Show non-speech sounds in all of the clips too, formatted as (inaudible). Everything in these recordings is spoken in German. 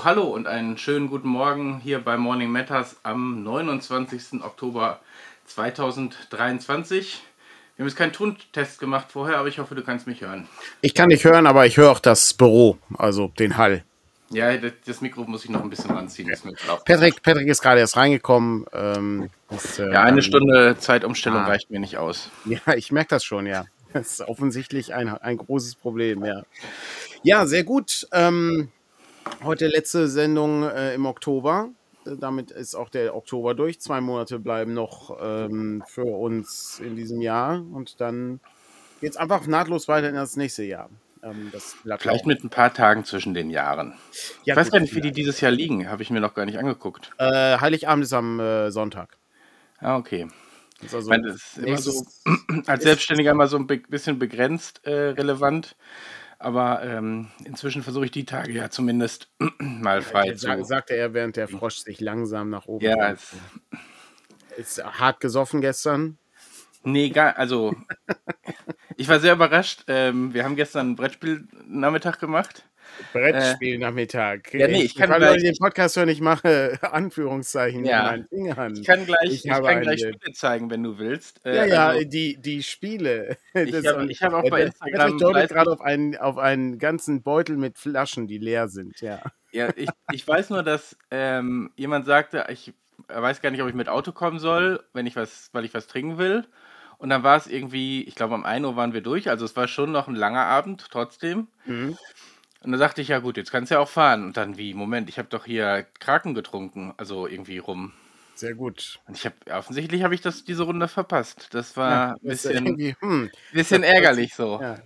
So, hallo und einen schönen guten Morgen hier bei Morning Matters am 29. Oktober 2023. Wir haben jetzt keinen Tontest gemacht vorher, aber ich hoffe, du kannst mich hören. Ich kann dich hören, aber ich höre auch das Büro, also den Hall. Ja, das, Mikro muss ich noch ein bisschen ranziehen. Ist klar. Patrick, Patrick ist gerade erst reingekommen. Ähm, das, äh, Ja, eine dann- Stunde Zeitumstellung Ah. reicht mir nicht aus. Ja, ich merke das schon, ja. Das ist offensichtlich ein, ein großes Problem, ja. Ja, sehr gut. Ähm, heute letzte Sendung äh, im Oktober. Äh, Damit ist auch der Oktober durch. Zwei Monate bleiben noch ähm, für uns in diesem Jahr. Und dann geht es einfach nahtlos weiter in das nächste Jahr. Ähm, das Vielleicht mit ein paar Tagen zwischen den Jahren. ja, ich weiß gar nicht, wie die dieses Jahr liegen. Habe ich mir noch gar nicht angeguckt. Äh, Heiligabend ist am äh, Sonntag. Ah, okay. Also Ich meine, das ist immer so (clears throat) als Selbstständiger immer so ein bisschen begrenzt äh, relevant. Aber ähm, inzwischen versuche ich die Tage ja zumindest (clears throat) mal frei zu. Sa sagte er, während der Frosch sich langsam nach oben Ja, bewegt. es, Ist hart gesoffen gestern. nee, gar, also (laughs) ich war sehr überrascht. Ähm, wir haben gestern einen Brettspiel-Nachmittag gemacht. Brettspielnachmittag. ja, nee, ich kann weil gleich- ich den Podcast höre, ich mache (laughs) Anführungszeichen Ja. meinen Fingern. Ich kann gleich, Ich ich kann gleich Spiele zeigen, wenn du willst. Äh, ja, ja, also, die, die Spiele. (laughs) Ich habe- ich habe auch bei äh, Instagram deutet 30 gerade auf einen, auf einen ganzen Beutel mit Flaschen, die leer sind. Ja. ja, ich, ich weiß nur, dass ähm, jemand sagte, ich weiß gar nicht, ob ich mit Auto kommen soll, wenn ich was, weil ich was trinken will. Und dann war es irgendwie, ich glaube, um 1 Uhr waren wir durch. Also es war schon noch ein langer Abend trotzdem. Mhm. Und dann sagte ich, ja gut, jetzt kannst du ja auch fahren. Und dann wie, Moment, ich habe doch hier Kraken getrunken, also irgendwie rum. Sehr gut. Und ich habe, offensichtlich habe ich das diese Runde verpasst. Das war Ja, ein das bisschen, hm. bisschen das- ärgerlich so. Ja.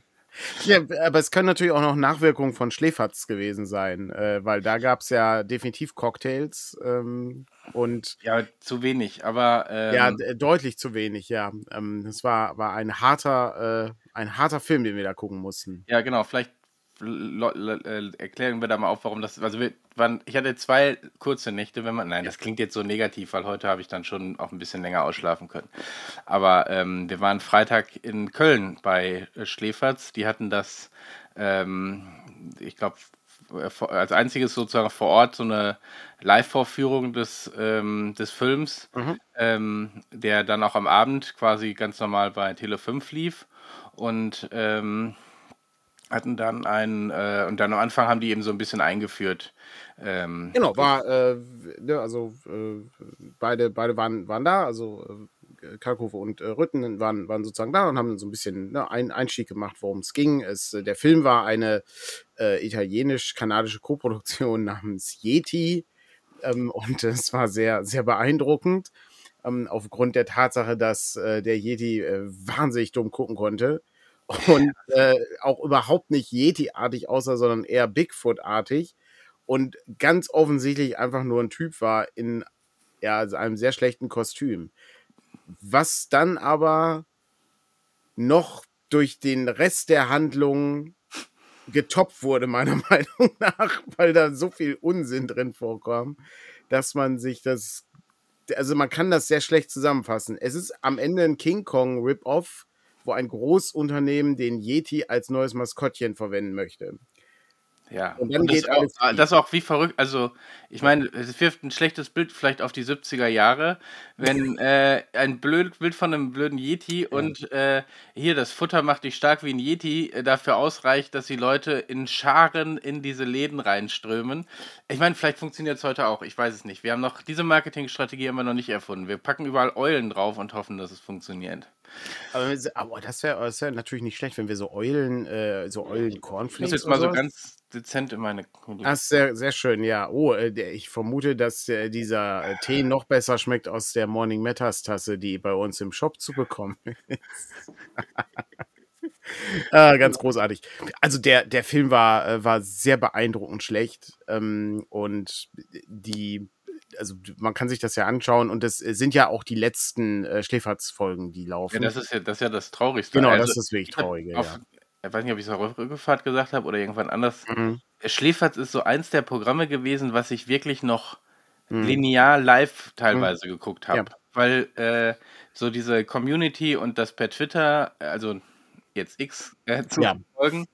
Ja, aber es können natürlich auch noch Nachwirkungen von Schläferz gewesen sein, äh, weil da gab es ja definitiv Cocktails ähm, und Ja, zu wenig, aber ähm, ja, deutlich zu wenig, ja. Ähm, es war, war ein harter, äh, ein harter Film, den wir da gucken mussten. Ja, genau, vielleicht erklären wir da mal auf, warum das. Also wir waren, ich hatte zwei kurze Nächte, wenn man. Nein, das klingt jetzt so negativ, weil heute habe ich dann schon auch ein bisschen länger ausschlafen können. Aber ähm, wir waren Freitag in Köln bei äh, Schläferz. Die hatten das, ähm, ich glaube, als einziges sozusagen vor Ort so eine Live-Vorführung des, ähm, des Films, Mhm. ähm, der dann auch am Abend quasi ganz normal bei Tele 5 lief. Und ähm, hatten dann einen, äh, und dann am Anfang haben die eben so ein bisschen eingeführt. Ähm, Genau, war, äh, ne, also äh, beide, beide waren, waren da, also äh, Kalkofe und äh, Rütten waren, waren sozusagen da und haben so ein bisschen ne, einen Einstieg gemacht, worum es ging. Es, äh, der Film war eine äh, italienisch-kanadische Koproduktion (laughs) namens Yeti ähm, und es war sehr, sehr beeindruckend ähm, aufgrund der Tatsache, dass der Yeti wahnsinnig dumm gucken konnte und äh, auch überhaupt nicht Yeti-artig aussah, sondern eher Bigfoot-artig und ganz offensichtlich einfach nur ein Typ war in ja, also einem sehr schlechten Kostüm. Was dann aber noch durch den Rest der Handlung getoppt wurde, meiner (laughs) Meinung nach, weil da so viel Unsinn drin vorkam, dass man sich das, also man kann das sehr schlecht zusammenfassen. Es ist am Ende ein King Kong Rip-Off, wo ein Großunternehmen den Yeti als neues Maskottchen verwenden möchte. ja, und dann das, geht auch, alles das auch wie verrückt. Also, ich meine, es wirft ein schlechtes Bild vielleicht auf die 70er Jahre, wenn (laughs) äh, ein blöd Bild von einem blöden Yeti und äh, hier das Futter macht dich stark wie ein Yeti äh, dafür ausreicht, dass die Leute in Scharen in diese Läden reinströmen. Ich meine, vielleicht funktioniert es heute auch. Ich weiß es nicht. Wir haben noch diese Marketingstrategie wir noch nicht erfunden. Wir packen überall Eulen drauf und hoffen, dass es funktioniert. Aber, aber das wäre das wär natürlich nicht schlecht, wenn wir so Eulen, äh, so Eulen Ich muss Cornflakes jetzt mal so sowas- ganz dezent in meine. Das ist sehr, sehr schön, ja. Oh, äh, ich vermute, dass äh, dieser äh, Tee noch besser schmeckt aus der Morning Matters Tasse, die bei uns im Shop zu bekommen (laughs) ist. ah, ganz großartig. Also der, der Film war, äh, war sehr beeindruckend schlecht. Ähm, und die, also man kann sich das ja anschauen und das äh, sind ja auch die letzten äh, Schläferz-Folgen, die laufen. Ja, das ist ja das, ist ja das Traurigste. genau, Also, das ist wirklich traurig. auf, Ich weiß nicht, ob ich es auf Rückfahrt gesagt habe oder irgendwann anders. Ja. Mhm. Schläferz ist so eins der Programme gewesen, was ich wirklich noch Mhm. linear live teilweise geguckt habe. Ja. Weil äh, so diese Community und das per Twitter, also jetzt X, äh, zu ja. verfolgen,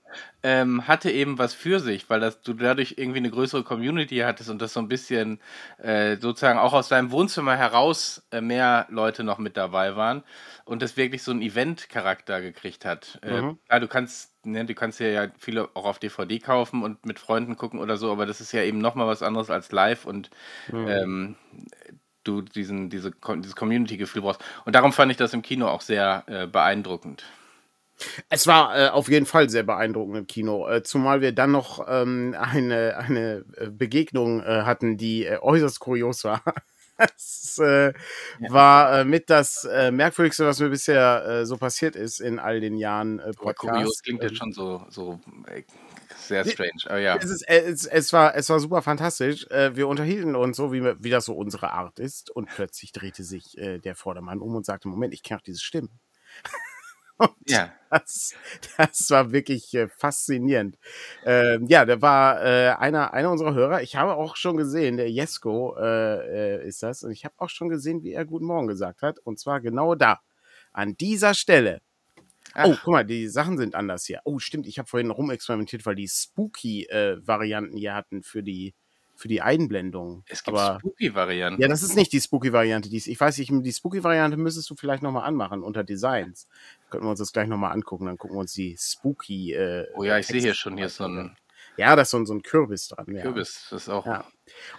ähm, hatte eben was für sich, weil das, du dadurch irgendwie eine größere Community hattest und das so ein bisschen äh, sozusagen auch aus deinem Wohnzimmer heraus äh, mehr Leute noch mit dabei waren und das wirklich so einen Event-Charakter gekriegt hat. Äh, mhm. ja, du kannst, ne, du kannst ja viele auch auf DVD kaufen und mit Freunden gucken oder so, aber das ist ja eben nochmal was anderes als live und mhm. ähm, du diesen, diese, dieses Community-Gefühl brauchst. Und darum fand ich das im Kino auch sehr äh, beeindruckend. Es war äh, auf jeden Fall sehr beeindruckend im Kino, äh, zumal wir dann noch ähm, eine, eine äh, Begegnung äh, hatten, die äh, äußerst kurios war. (laughs) das äh, ja. war mit das Merkwürdigste, was mir bisher so passiert ist in all den Jahren äh, Podcast. Kurios klingt jetzt ähm, schon so, so sehr strange, aber ja. Es, ist, es, es, war, es war super fantastisch. wir unterhielten uns so, wie, wie das so unsere Art ist und plötzlich drehte sich der Vordermann um und sagte, Moment, ich kenne auch diese Stimmen. Ja. Das, das war wirklich äh, faszinierend. Ähm, ja, da war äh, einer, einer unserer Hörer. Ich habe auch schon gesehen, der Jesko äh, äh, ist das. Und ich habe auch schon gesehen, wie er Guten Morgen gesagt hat. Und zwar genau da. An dieser Stelle. Oh, Ach. Oh, guck mal, die Sachen sind anders hier. Oh, stimmt, ich habe vorhin rumexperimentiert, weil die Spooky-Varianten äh, hier hatten für die, für die Einblendung. Es gibt Spooky-Varianten. Ja, das ist nicht die Spooky-Variante. Ich weiß nicht, die Spooky-Variante müsstest du vielleicht nochmal anmachen unter Designs. Könnten wir uns das gleich nochmal angucken. Dann gucken wir uns die Spooky. Äh, oh ja, ich sehe hier schon hier so ein. Ja, da ist so, so ein Kürbis dran. Kürbis, ja. das ist auch. Ja.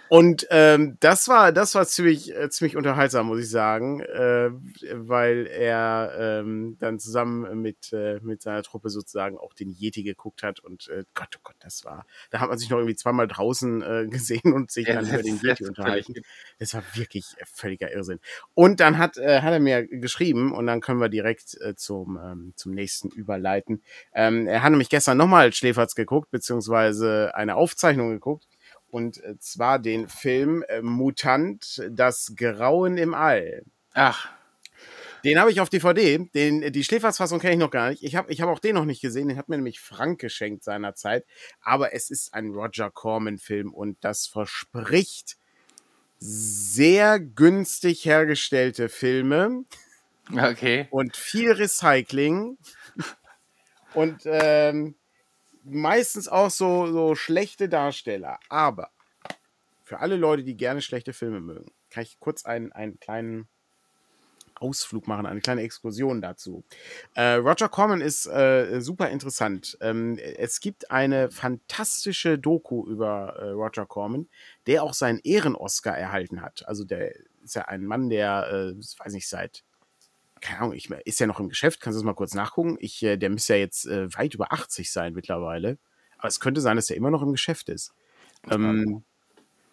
Und ähm, das war, das war ziemlich, äh, ziemlich unterhaltsam, muss ich sagen, äh, weil er ähm, dann zusammen mit, äh, mit seiner Truppe sozusagen auch den Yeti geguckt hat und äh, Gott, oh Gott, das war, da hat man sich noch irgendwie zweimal draußen äh, (laughs) gesehen und sich ja, dann über den Yeti unterhalten. Das war wirklich völliger Irrsinn. Und dann hat, äh, hat er mir geschrieben und dann können wir direkt äh, zum, ähm, zum nächsten überleiten. Ähm, er hat nämlich gestern nochmal Schläferz geguckt, beziehungsweise eine Aufzeichnung geguckt und äh, zwar den Film äh, Mutant, das Grauen im All. Ach. Den habe ich auf DVD. Den, die Schläfersfassung kenne ich noch gar nicht. Ich habe ich hab auch den noch nicht gesehen. Den hat mir nämlich Frank geschenkt seinerzeit. Aber es ist ein Roger Corman-Film und das verspricht sehr günstig hergestellte Filme. Okay. Und viel Recycling. Und ähm, meistens auch so, so schlechte Darsteller. Aber für alle Leute, die gerne schlechte Filme mögen, kann ich kurz einen, einen kleinen Ausflug machen, eine kleine Exkursion dazu. Äh, Roger Corman ist äh, super interessant. Ähm, es gibt eine fantastische Doku über äh, Roger Corman, der auch seinen Ehren-Oscar erhalten hat. Also der ist ja ein Mann, der, äh, weiß nicht, seit keine Ahnung, ich, ist ja noch im Geschäft, kannst du das mal kurz nachgucken? Ich, äh, der müsste ja jetzt äh, weit über 80 sein mittlerweile. Aber es könnte sein, dass er immer noch im Geschäft ist. Ähm,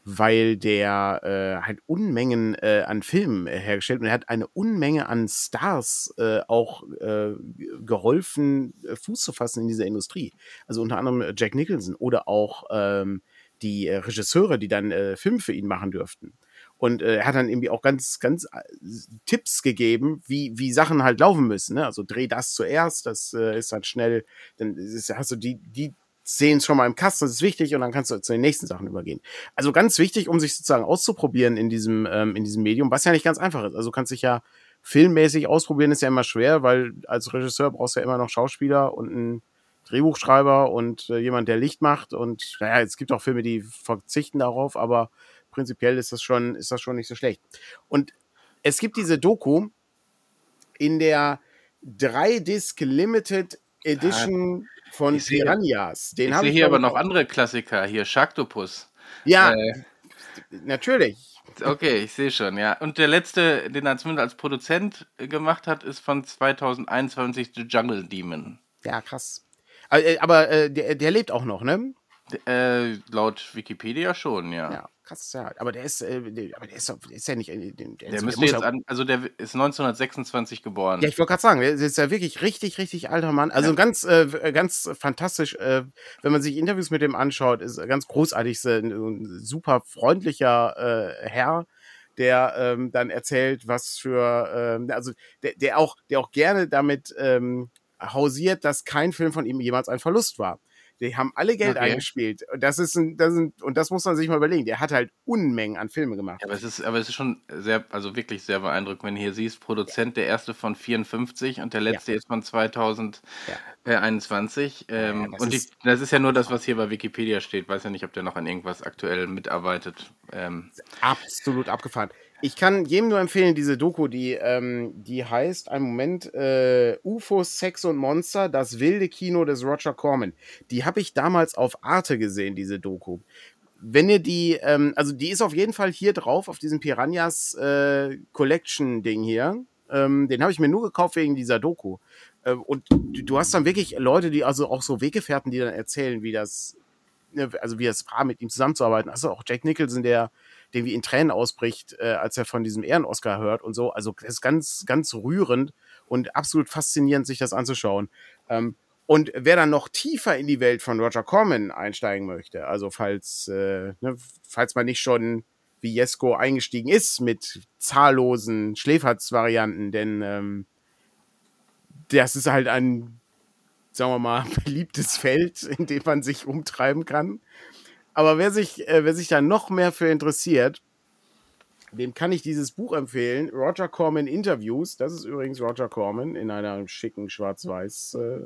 weil der äh, halt Unmengen äh, an Filmen äh, hergestellt und er hat eine Unmenge an Stars äh, auch äh, geholfen, Fuß zu fassen in dieser Industrie. Also unter anderem Jack Nicholson oder auch ähm, die Regisseure, die dann Filme für ihn machen dürften. Und äh, er hat dann irgendwie auch ganz, ganz äh, Tipps gegeben, wie, wie Sachen halt laufen müssen. Ne? Also dreh das zuerst, das äh, ist dann schnell, dann ist, hast du die, die Szenen schon mal im Kasten, das ist wichtig, und dann kannst du zu den nächsten Sachen übergehen. Also ganz wichtig, um sich sozusagen auszuprobieren in diesem, ähm, in diesem Medium, was ja nicht ganz einfach ist. Also kannst dich ja filmmäßig ausprobieren, ist ja immer schwer, weil als Regisseur brauchst du ja immer noch Schauspieler und einen Drehbuchschreiber und äh, jemand, der Licht macht. Und naja, es gibt auch Filme, die verzichten darauf, aber prinzipiell ist das schon, ist das schon nicht so schlecht. Und es gibt diese Doku in der 3-Disc Limited Edition ah, von Piranhas. Den ich sehe hier aber noch andere Klassiker. Hier Sharktopus. Ja, äh, natürlich. Okay, ich sehe schon, ja. Und der letzte, den er zumindest als Produzent gemacht hat, ist von 2021 The Jungle Demon. Ja, krass. Äh, aber, äh, der, der lebt auch noch, ne? Äh, laut Wikipedia schon, ja. Ja, krass, ja. Aber der ist, äh, der, aber der ist, der ist ja nicht. Äh, der, der ist, müsste jetzt an, also der ist 1926 geboren. Ja, ich wollte gerade sagen, der ist ja wirklich richtig, richtig alter Mann. Also ja. ganz, äh, ganz fantastisch, äh, wenn man sich Interviews mit dem anschaut, ist ganz großartig, ein, super freundlicher äh, Herr der ähm, dann erzählt, was für, ähm, also der, der auch, der auch gerne damit ähm, hausiert, dass kein Film von ihm jemals ein Verlust war Die haben alle Geld Okay. eingespielt. Und das ist ein, das ist ein, und das muss man sich mal überlegen. Der hat halt Unmengen an Filme gemacht. Ja, aber es ist, aber es ist schon sehr, also wirklich sehr beeindruckend, wenn du hier siehst, Produzent der erste von 54 und der letzte ist von 2021. Ähm, Ja, das und die, ist- das ist ja nur das, was hier bei Wikipedia steht. Weiß ja nicht, ob der noch an irgendwas aktuell mitarbeitet. Ähm, Absolut abgefahren. Ich kann jedem nur empfehlen, diese Doku, die, ähm, die heißt, einen Moment, äh, UFOs, Sex und Monster, das wilde Kino des Roger Corman. Die habe ich damals auf Arte gesehen, diese Doku. Wenn ihr die, ähm, also die ist auf jeden Fall hier drauf, auf diesem Piranhas äh, Collection-Ding hier. Ähm, den habe ich mir nur gekauft wegen dieser Doku. Äh, und du, du hast dann wirklich Leute, die, also auch so Weggefährten, die dann erzählen, wie das, ne, also wie es war, mit ihm zusammenzuarbeiten. Also auch Jack Nicholson, der der wie in Tränen ausbricht, äh, als er von diesem Ehren-Oscar hört und so. Also das ist ganz, ganz rührend und absolut faszinierend, sich das anzuschauen. Ähm, und wer dann noch tiefer in die Welt von Roger Corman einsteigen möchte, also falls, äh, ne, falls man nicht schon wie Jesko eingestiegen ist mit zahllosen Schläferz-Varianten, denn ähm, das ist halt ein, sagen wir mal, (laughs) beliebtes Feld, in dem man sich umtreiben kann. Aber wer sich, äh, wer sich da noch mehr für interessiert, dem kann ich dieses Buch empfehlen. Roger Corman Interviews. Das ist übrigens Roger Corman in einer schicken Schwarz-Weiß äh,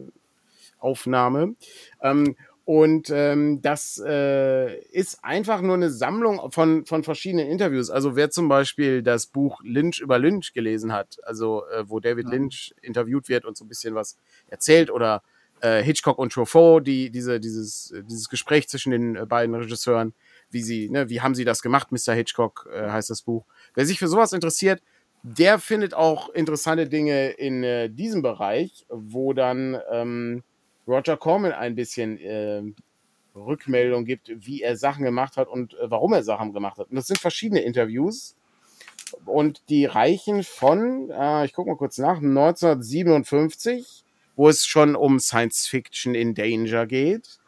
Aufnahme. Ähm, und ähm, das äh, ist einfach nur eine Sammlung von, von verschiedenen Interviews. Also wer zum Beispiel das Buch Lynch über Lynch gelesen hat, also äh, wo David Lynch interviewt wird und so ein bisschen was erzählt oder äh, Hitchcock und Truffaut, die, diese, dieses, äh, dieses Gespräch zwischen den äh, beiden Regisseuren, wie sie, ne, wie haben sie das gemacht, Mr. Hitchcock äh, heißt das Buch. Wer sich für sowas interessiert, der findet auch interessante Dinge in äh, diesem Bereich, wo dann ähm, Roger Corman ein bisschen äh, Rückmeldung gibt, wie er Sachen gemacht hat und äh, warum er Sachen gemacht hat. Und das sind verschiedene Interviews. Und die reichen von, äh, ich gucke mal kurz nach, 1957, wo es schon um Science Fiction in Danger geht,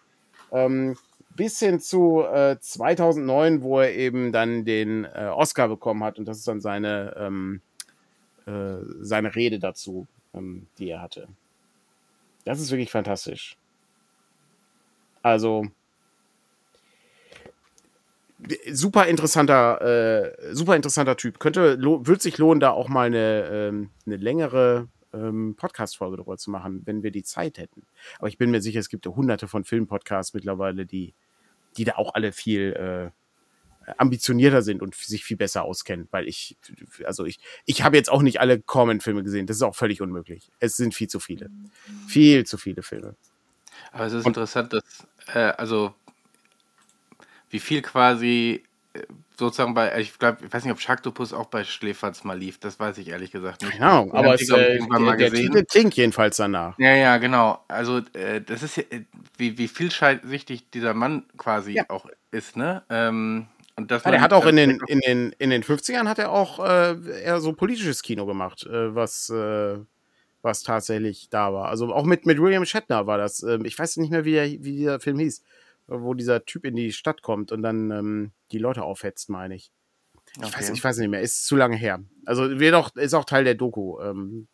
ähm, bis hin zu äh, 2009, wo er eben dann den äh, Oscar bekommen hat. Und das ist dann seine, ähm, äh, seine Rede dazu, ähm, die er hatte. Das ist wirklich fantastisch. Also super interessanter, äh, super interessanter Typ. Könnte, würde sich lohnen, da auch mal eine, ähm, eine längere ähm, Podcast-Folge drüber zu machen, wenn wir die Zeit hätten. Aber ich bin mir sicher, es gibt ja hunderte von Filmpodcasts mittlerweile, die, die da auch alle viel äh, ambitionierter sind und sich viel besser auskennen, weil ich, also ich, ich habe jetzt auch nicht alle Corman-Filme gesehen. Das ist auch völlig unmöglich. Es sind viel zu viele. Viel zu viele Filme. aber es ist interessant, dass, äh, also, wie viel quasi äh, sozusagen bei, ich glaube, ich weiß nicht, ob Sharktopus auch bei Schläferz mal lief, das weiß ich ehrlich gesagt nicht. Den aber es, äh, der gesehen. Titel klingt jedenfalls danach. Ja, ja, genau. Also, äh, das ist ja, äh, wie, wie vielschichtig dieser Mann quasi Ja. auch ist, ne? Ähm, und dass Ja, der man- hat auch in den, in den, in den 50ern hat er auch äh, eher so politisches Kino gemacht, äh, was, äh, was tatsächlich da war. Also auch mit, mit William Shatner war das. Ähm, ich weiß nicht mehr, wie, der, wie dieser Film hieß, wo dieser Typ in die Stadt kommt und dann ähm, die Leute aufhetzt, meine ich. Ich, weiß, Okay. ich weiß nicht mehr, ist zu lange her. Also wird auch, ist auch Teil der Doku, ähm,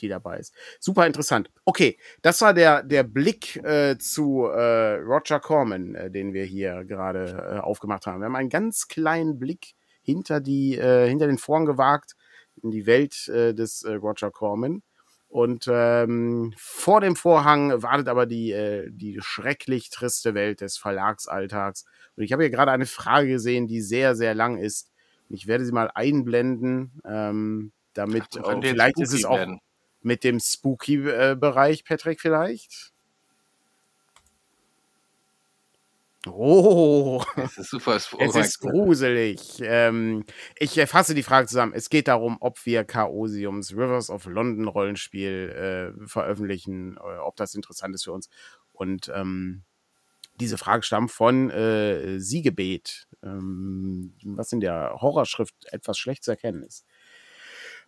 die dabei ist. Super interessant. Okay, das war der, der Blick äh, zu äh, Roger Corman, äh, den wir hier gerade äh, aufgemacht haben. Wir haben einen ganz kleinen Blick hinter, die, äh, hinter den Vorhang gewagt in die Welt äh, des äh, Roger Corman. Und ähm, vor dem Vorhang wartet aber die, äh, die schrecklich triste Welt des Verlagsalltags. Und ich habe hier gerade eine Frage gesehen, die sehr, sehr lang ist. Ich werde sie mal einblenden, ähm, damit äh, jetzt vielleicht ist es auch werden. mit dem Spooky-Bereich, Patrick, vielleicht? Oh, Das ist super. es ist gruselig. Ähm, ich äh, fasse die Frage zusammen. Es geht darum, ob wir Chaosiums Rivers of London Rollenspiel äh, veröffentlichen, äh, ob das interessant ist für uns. Und ähm, diese Frage stammt von äh, Siegebet, ähm, was in der Horrorschrift etwas schlecht zu erkennen ist.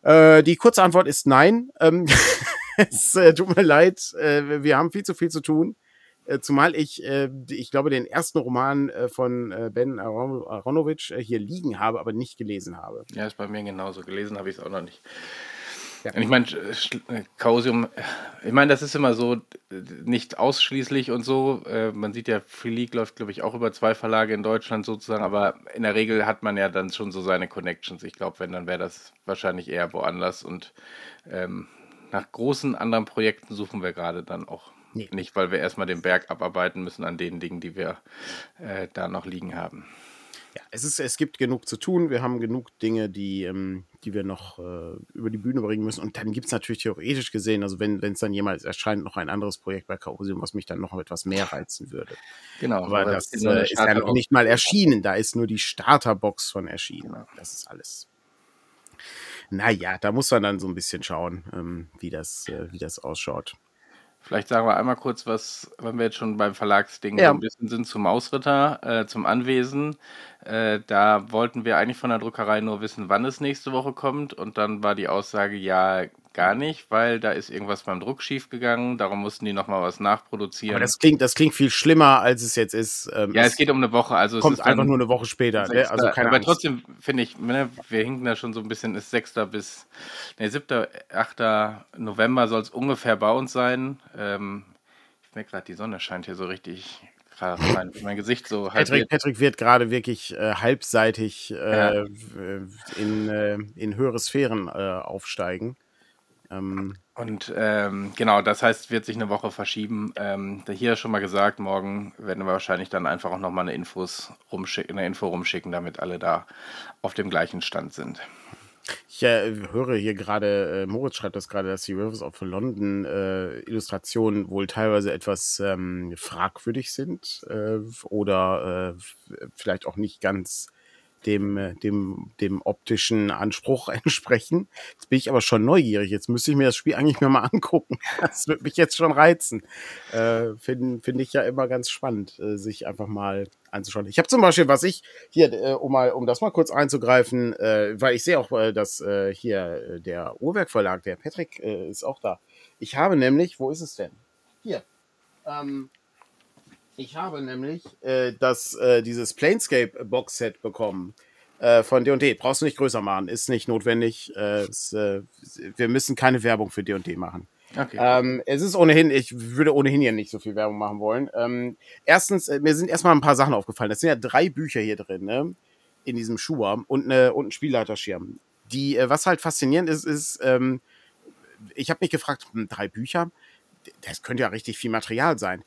Äh, die kurze Antwort ist nein. Ähm, (laughs) es äh, tut mir leid, äh, wir haben viel zu viel zu tun. Äh, zumal ich, äh, ich glaube, den ersten Roman äh, von Ben Aron Aronovich hier liegen habe, aber nicht gelesen habe. Ja, ist bei mir genauso. Gelesen habe ich es auch noch nicht. Ja. Ich meine, Chaosium, ich meine, das ist immer so, nicht ausschließlich und so. Man sieht ja, Free League läuft, glaube ich, auch über zwei Verlage in Deutschland sozusagen, aber in der Regel hat man ja dann schon so seine Connections. Ich glaube, wenn, dann wäre das wahrscheinlich eher woanders und ähm, nach großen anderen Projekten suchen wir gerade dann auch nee. nicht, weil wir erstmal den Berg abarbeiten müssen an den Dingen, die wir äh, da noch liegen haben ja, es, ist, es gibt genug zu tun. Wir haben genug Dinge, die, ähm, die wir noch äh, über die Bühne bringen müssen. Und dann gibt es natürlich theoretisch gesehen, also wenn es dann jemals erscheint, noch ein anderes Projekt bei Chaosium, was mich dann noch etwas mehr reizen würde. Genau. Aber, aber das äh, ist ja noch nicht mal erschienen. Da ist nur die Starterbox von erschienen. Genau. Das ist alles. Naja, da muss man dann so ein bisschen schauen, ähm, wie, das, äh, wie das ausschaut. Vielleicht sagen wir einmal kurz was, wenn wir jetzt schon beim Verlagsding ja. so ein bisschen sind, zum Ausritter, äh, zum Anwesen. Äh, da wollten wir eigentlich von der Druckerei nur wissen, wann es nächste Woche kommt. Und dann war die Aussage, ja, gar nicht, weil da ist irgendwas beim Druck schiefgegangen. Darum mussten die nochmal was nachproduzieren. Aber das klingt, das klingt viel schlimmer, als es jetzt ist. Ähm, ja, es, geht um eine Woche. Also kommt einfach nur eine Woche später. Ne? Also keine aber Angst. trotzdem finde ich, ne, wir hinken da schon so ein bisschen, ist 6. bis ne, 7., 8. November soll es ungefähr bei uns sein. Ähm, ich merke gerade, die Sonne scheint hier so richtig mein, mein, Gesicht so Patrick, Patrick wird gerade wirklich äh, halbseitig äh, ja. in, äh, in höhere Sphären äh, aufsteigen. Ähm, und ähm, genau, das heißt, wird sich eine Woche verschieben. Ähm, hier schon mal gesagt, morgen werden wir wahrscheinlich dann einfach auch nochmal eine, Infos rumschicken, eine Info rumschicken, damit alle da auf dem gleichen Stand sind. Ich äh, höre hier gerade, äh, Moritz schreibt das gerade, dass die Rivers of London äh, Illustrationen wohl teilweise etwas ähm, fragwürdig sind äh, oder äh, vielleicht auch nicht ganz dem, äh, dem, dem optischen Anspruch (laughs) entsprechen. Jetzt bin ich aber schon neugierig. Jetzt müsste ich mir das Spiel eigentlich mal (laughs) angucken. Das wird mich jetzt schon reizen. Äh, Finde find ich ja immer ganz spannend, äh, sich einfach mal anzuschauen. Ich habe zum Beispiel, was ich hier, äh, um mal, um das mal kurz einzugreifen, äh, weil ich sehe auch, äh, dass äh, hier äh, der Uhrwerkverlag, der Patrick, äh, ist auch da. Ich habe nämlich, wo ist es denn? Hier. Ähm, ich habe nämlich äh, das, äh, dieses Planescape Box-Set bekommen äh, von D&D. Brauchst du nicht größer machen, ist nicht notwendig. Äh, es, äh, wir müssen keine Werbung für D&D machen. Okay. Ähm, es ist ohnehin, ich würde ohnehin hier nicht so viel Werbung machen wollen. Ähm, erstens, äh, mir sind erstmal ein paar Sachen aufgefallen. Es sind ja drei Bücher hier drin, ne? In diesem Schuhar und, ne, und ein Spielleiterschirm. Die, äh, was halt faszinierend ist, ist, ähm, ich habe mich gefragt, hm, drei Bücher, das könnte ja richtig viel Material sein.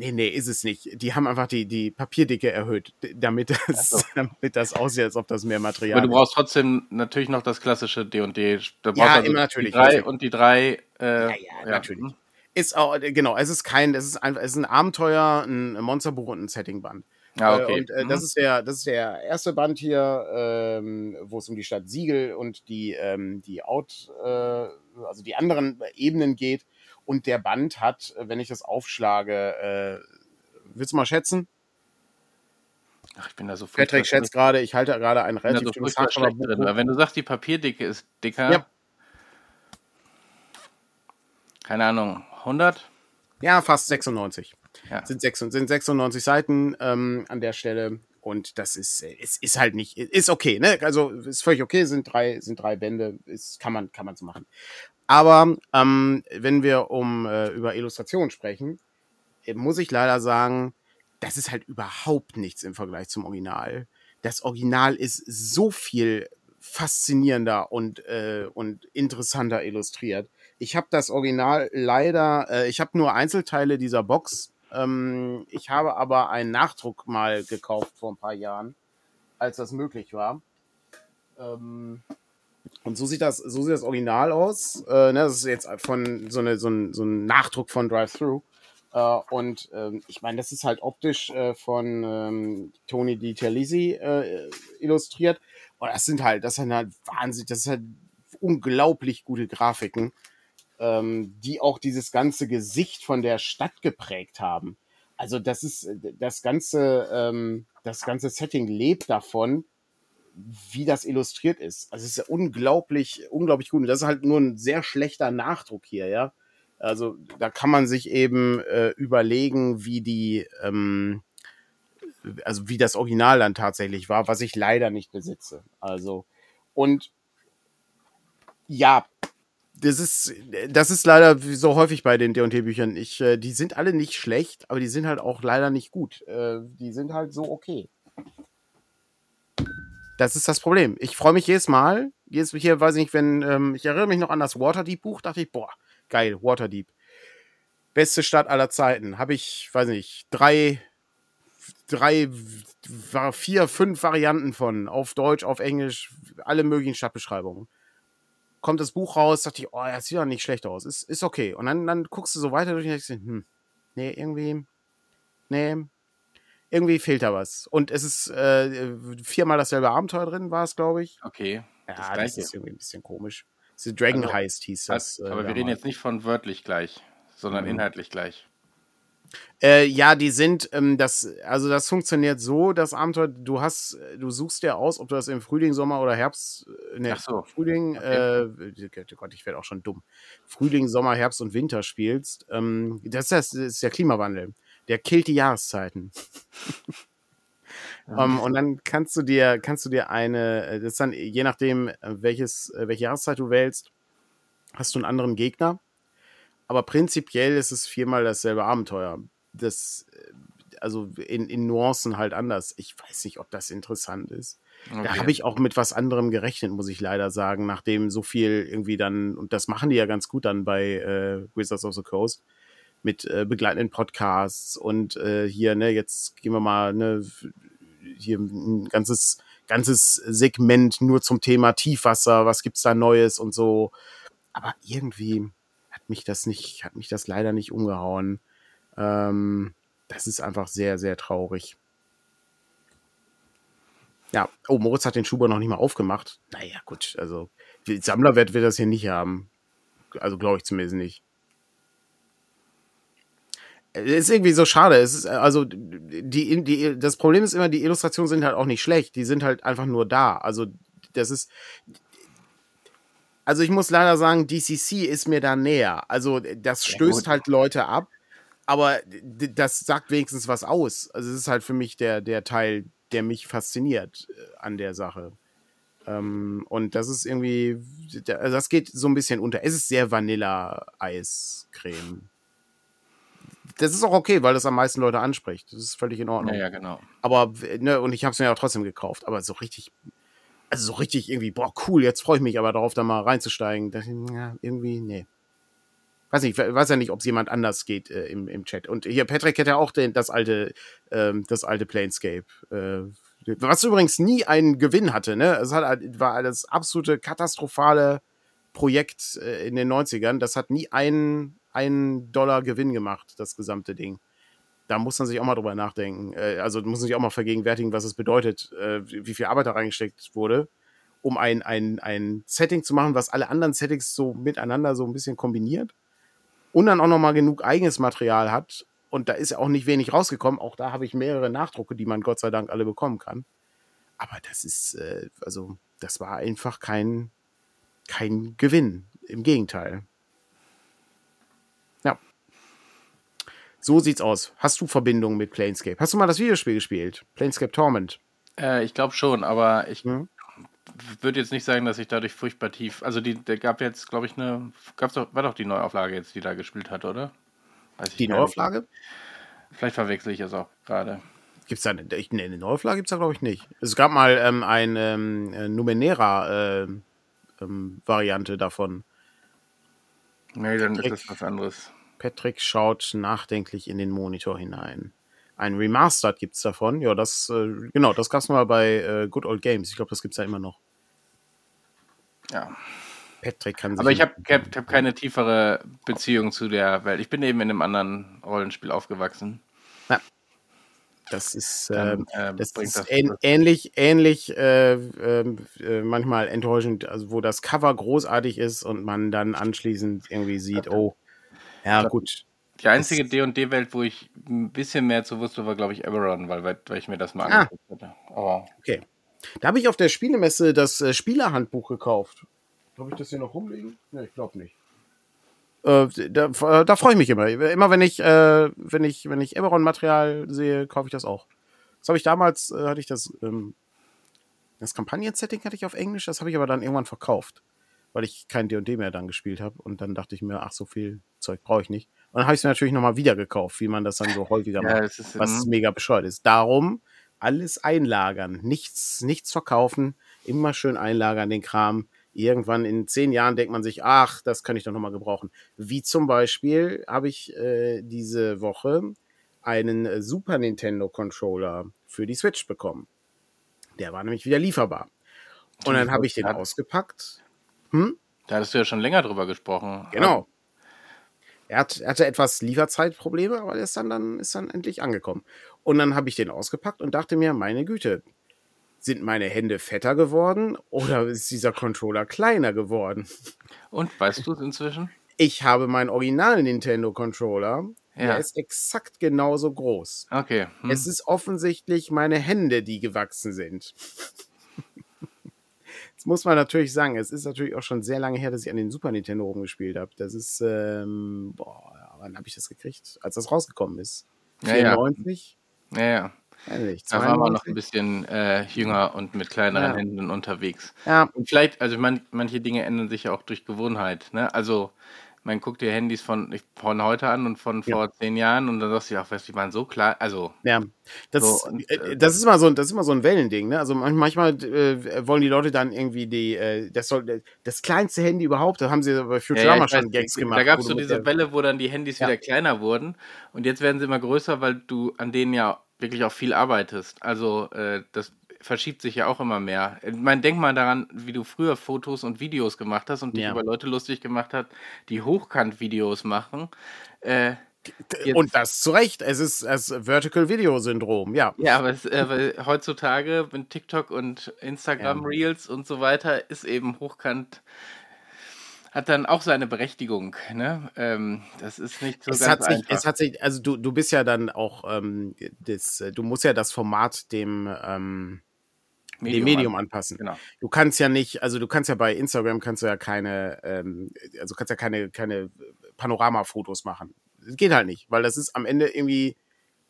Nee, nee, ist es nicht. Die haben einfach die, die Papierdicke erhöht, damit das, also. (laughs) damit das aussieht, als ob das mehr Material ist. Aber du brauchst trotzdem natürlich noch das klassische D&D. Ja, also immer natürlich. Die drei und die drei. Äh, ja, ja, ja, natürlich. Hm. Ist auch, genau, es ist kein, es ist einfach, es ist ein Abenteuer, ein Monsterbuch und ein Settingband. Ja, ah, okay. Und äh, mhm. das, ist der, das ist der erste Band hier, ähm, wo es um die Stadt Siegel und die, ähm, die Out, äh, also die anderen Ebenen geht. Und der Band hat, äh, wenn ich das aufschlage, äh, willst du mal schätzen? Ach, ich bin da so Patrick schätzt gerade, ich halte gerade ein relativ so drin. Wenn du sagst, die Papierdicke ist dicker, ja. keine Ahnung, 100? Ja, fast 96. Ja. Sind, 96, sind 96 Seiten ähm, an der Stelle. Und das ist, es ist halt nicht, ist okay, ne? Also ist völlig okay, sind drei, sind drei Bände, ist, kann man, kann man so machen. Aber ähm, wenn wir um äh, über Illustration sprechen, äh, muss ich leider sagen, das ist halt überhaupt nichts im Vergleich zum Original. Das Original ist so viel faszinierender und, äh, und interessanter illustriert. Ich habe das Original leider, äh, ich habe nur Einzelteile dieser Box. Ähm, ich habe aber einen Nachdruck mal gekauft vor ein paar Jahren, als das möglich war. Ähm, und so sieht das, so sieht das Original aus. Äh, ne, das ist jetzt von so, eine, so, ein, so ein Nachdruck von Drive-Thru. Äh, und ähm, ich meine, das ist halt optisch äh, von ähm, Tony Di Terlisi äh, illustriert. Und das sind halt, das sind halt wahnsinnig, das sind halt unglaublich gute Grafiken, ähm, die auch dieses ganze Gesicht von der Stadt geprägt haben. Also das ist das ganze, ähm, das ganze Setting lebt davon, wie das illustriert ist. Also es ist ja unglaublich, unglaublich gut. Und das ist halt nur ein sehr schlechter Nachdruck hier, ja. Also da kann man sich eben äh, überlegen, wie die, ähm, also wie das Original dann tatsächlich war, was ich leider nicht besitze. Also und ja, das ist, das ist leider so häufig bei den D&D-Büchern. Ich, äh, die sind alle nicht schlecht, aber die sind halt auch leider nicht gut. Äh, die sind halt so okay. Das ist das Problem. Ich freue mich jedes Mal. Jedes hier, weiß ich nicht, wenn, ähm, ich erinnere mich noch an das Waterdeep-Buch, dachte ich, boah, geil, Waterdeep. Beste Stadt aller Zeiten. Habe ich, weiß nicht, drei, drei, vier, fünf Varianten von. Auf Deutsch, auf Englisch, alle möglichen Stadtbeschreibungen kommt das Buch raus, dachte ich, oh, das sieht doch nicht schlecht aus. Ist, ist okay. Und dann, dann guckst du so weiter durch und denkst, hm, nee, irgendwie, nee, irgendwie fehlt da was. Und es ist äh, viermal dasselbe Abenteuer drin, war es, glaube ich. Okay. Ja, das, das ist irgendwie ein bisschen komisch. The Dragon also, Heist hieß das. Äh, aber wir reden jetzt nicht von wörtlich gleich, sondern mhm. inhaltlich gleich. Äh, ja, die sind, ähm, das, also das funktioniert so, das Abenteuer, du hast, du suchst dir aus, ob du das im Frühling, Sommer oder Herbst, ne, Ach so. Frühling, okay. äh, oh Gott, ich werde auch schon dumm, Frühling, Sommer, Herbst und Winter spielst. Ähm, das, das ist der Klimawandel. Der killt die Jahreszeiten. um, ähm, und dann kannst du dir, kannst du dir eine, äh, das ist dann, je nachdem, äh, welches, welche Jahreszeit du wählst, hast du einen anderen Gegner aber prinzipiell ist es viermal dasselbe Abenteuer. Das, äh, also in, in Nuancen halt anders. Ich weiß nicht, ob das interessant ist. Okay. Da habe ich auch mit was anderem gerechnet, muss ich leider sagen, nachdem so viel irgendwie dann, und das machen die ja ganz gut dann bei äh, Wizards of the Coast, mit äh, begleitenden Podcasts und äh, hier, ne, jetzt gehen wir mal, ne, hier ein ganzes, ganzes Segment nur zum Thema Tiefwasser, was gibt's da Neues und so. Aber irgendwie, mich das nicht, hat mich das leider nicht umgehauen. Ähm, das ist einfach sehr, sehr traurig. Ja, oh, Moritz hat den Schuber noch nicht mal aufgemacht. Naja, gut, also Sammlerwert wird das hier nicht haben. Also glaube ich zumindest nicht. Es ist irgendwie so schade. Es ist, also, die, die, das Problem ist immer, die Illustrationen sind halt auch nicht schlecht. Die sind halt einfach nur da. Also, das ist, also ich muss leider sagen, DCC ist mir da näher. Also das stößt ja, halt Leute ab, aber das sagt wenigstens was aus. Also es ist halt für mich der, der Teil, der mich fasziniert äh, an der Sache. Ähm, und das ist irgendwie, also das geht so ein bisschen unter. Es ist sehr Vanilla-Eiscreme. Das ist auch okay, weil das am meisten Leute anspricht. Das ist völlig in Ordnung. Ja, ja, genau. Aber, ne, und ich habe es mir ja trotzdem gekauft. Aber so richtig also so richtig irgendwie, boah, cool, jetzt freue ich mich aber darauf, da mal reinzusteigen. Das, ja, irgendwie, nee. Weiß nicht, weiß ja nicht, ob es jemand anders geht äh, im, im Chat. Und hier, Patrick hätte ja auch den, das alte, ähm, das alte Planescape. Äh, was übrigens nie einen Gewinn hatte, ne? Es hat, war das absolute katastrophale Projekt äh, in den 90ern. Das hat nie einen, einen Dollar Gewinn gemacht, das gesamte Ding da muss man sich auch mal drüber nachdenken. Äh, also muss man sich auch mal vergegenwärtigen, was es bedeutet, äh, wie viel Arbeit da reingesteckt wurde, um ein, ein, ein Setting zu machen, was alle anderen Settings so miteinander so ein bisschen kombiniert und dann auch noch mal genug eigenes Material hat. Und da ist ja auch nicht wenig rausgekommen. Auch da habe ich mehrere Nachdrucke, die man Gott sei Dank alle bekommen kann. Aber das ist, äh, also, das war einfach kein, kein Gewinn. Im Gegenteil. So sieht's aus. Hast du Verbindungen mit Planescape? Hast du mal das Videospiel gespielt? Planescape Torment? Äh, ich glaube schon, aber ich mhm. würde jetzt nicht sagen, dass ich dadurch furchtbar tief. Also, die, der gab jetzt, glaube ich, eine. Gab's doch, war doch die Neuauflage jetzt, die da gespielt hat, oder? die Neuauflage? Vielleicht verwechsel ich es auch gerade. Gibt es da eine, eine Neuauflage? Gibt es da, glaube ich, nicht. Es gab mal ähm, eine ähm, äh, Numenera-Variante äh, ähm, davon. Nee, dann ist das was anderes. Patrick schaut nachdenklich in den Monitor hinein. Ein Remastered gibt es davon. Ja, das, äh, genau, das gab es mal bei äh, Good Old Games. Ich glaube, das gibt es ja immer noch. Ja. Patrick kann sich. Aber ich habe hab, hab keine tiefere Beziehung zu der Welt. Ich bin eben in einem anderen Rollenspiel aufgewachsen. Ja. Das ist, Dann, äh, das ist das ähn ähnlich, ähnlich äh, ähm, äh, manchmal enttäuschend, also wo das Cover großartig ist und man dann anschließend irgendwie sieht, oh, ja, glaub, gut. Die einzige D&D-Welt, wo ich ein bisschen mehr zu wusste, war, glaube ich, Eberron, weil, weil ich mir das mal ah. angeguckt hatte. Aber okay. Da habe ich auf der Spielemesse das äh, Spielerhandbuch gekauft. Habe ich das hier noch rumliegen? Ne, ich glaube nicht. Äh, da, äh, da freue ich mich immer. Immer wenn ich, äh, wenn ich, wenn ich Eberron-Material sehe, kaufe ich das auch. Das habe ich damals, äh, hatte ich das, ähm, das Kampagnen-Setting hatte ich auf Englisch, das habe ich aber dann irgendwann verkauft. Weil ich kein D&D mehr dann gespielt habe. Und dann dachte ich mir, ach, so viel Zeug brauche ich nicht. Und dann habe ich es mir natürlich nochmal wieder gekauft, wie man das dann so häufiger (laughs) Ja, macht, ist, was ähm, mega bescheuert ist. Darum alles einlagern, nichts, nichts verkaufen, immer schön einlagern den Kram. Irgendwann in zehn Jahren denkt man sich, ach, das kann ich doch nochmal gebrauchen. Wie zum Beispiel habe ich äh, diese Woche einen äh, Super Nintendo Controller für die Switch bekommen. Der war nämlich wieder lieferbar. Und dann habe ich den Ja. ausgepackt. Hm? da hattest du ja schon länger drüber gesprochen. Genau. Er, hat, er hatte etwas Lieferzeitprobleme, aber er ist dann, dann, ist dann endlich angekommen. Und dann habe ich den ausgepackt und dachte mir, meine Güte, sind meine Hände fetter geworden oder ist dieser Controller kleiner geworden? Und weißt du es inzwischen? Ich habe meinen originalen Nintendo Controller, Ja. der ist exakt genauso groß. Okay. Hm. Es ist offensichtlich meine Hände, die gewachsen sind. Jetzt muss man natürlich sagen, es ist natürlich auch schon sehr lange her, dass ich an den Super Nintendo rumgespielt habe. Das ist, ähm, boah, wann habe ich das gekriegt? Als das rausgekommen ist. Ja, ja. 94? Ja, ja. Ehrlich, Da waren wir noch ein 92? bisschen äh, jünger und mit kleineren Ja. Händen unterwegs. Ja, Und vielleicht, also man, manche Dinge ändern sich ja auch durch Gewohnheit. Ne? Also, man guckt dir Handys von, von heute an und von Ja. vor zehn Jahren und dann sagst du ja, ach, weißt du, die waren so klar. Also, ja. Das, So, und, äh, äh, das ist immer so, das ist immer so ein Wellending, ne? Also man- manchmal äh, wollen die Leute dann irgendwie die, äh, das soll das kleinste Handy überhaupt, da haben sie bei ja, Futurama ja, ich schon Gags da gemacht. gab es so diese Welle, wo dann die Handys Ja. wieder kleiner wurden und jetzt werden sie immer größer, weil du an denen ja wirklich auch viel arbeitest. Also, äh, das verschiebt sich ja auch immer mehr. Ich meine, denk mal daran, wie du früher Fotos und Videos gemacht hast und dich Ja. über Leute lustig gemacht hast, die Hochkant-Videos machen. Äh, Und das zu Recht. Es ist das Vertical Video Syndrom, ja. Ja, aber es, äh, weil heutzutage mit TikTok und Instagram. Reels und so weiter ist eben hochkant hat dann auch seine Berechtigung. Ne? Ähm, das ist nicht so Es ganz hat, sich, einfach. es hat sich, also du, du bist ja dann auch, ähm, das, du musst ja das Format dem, ähm, dem Medium an- anpassen. Genau. Du kannst ja nicht, also du kannst ja bei Instagram kannst du ja keine, ähm, also kannst ja keine, keine Panoramafotos machen. Das geht halt nicht, weil das ist am Ende irgendwie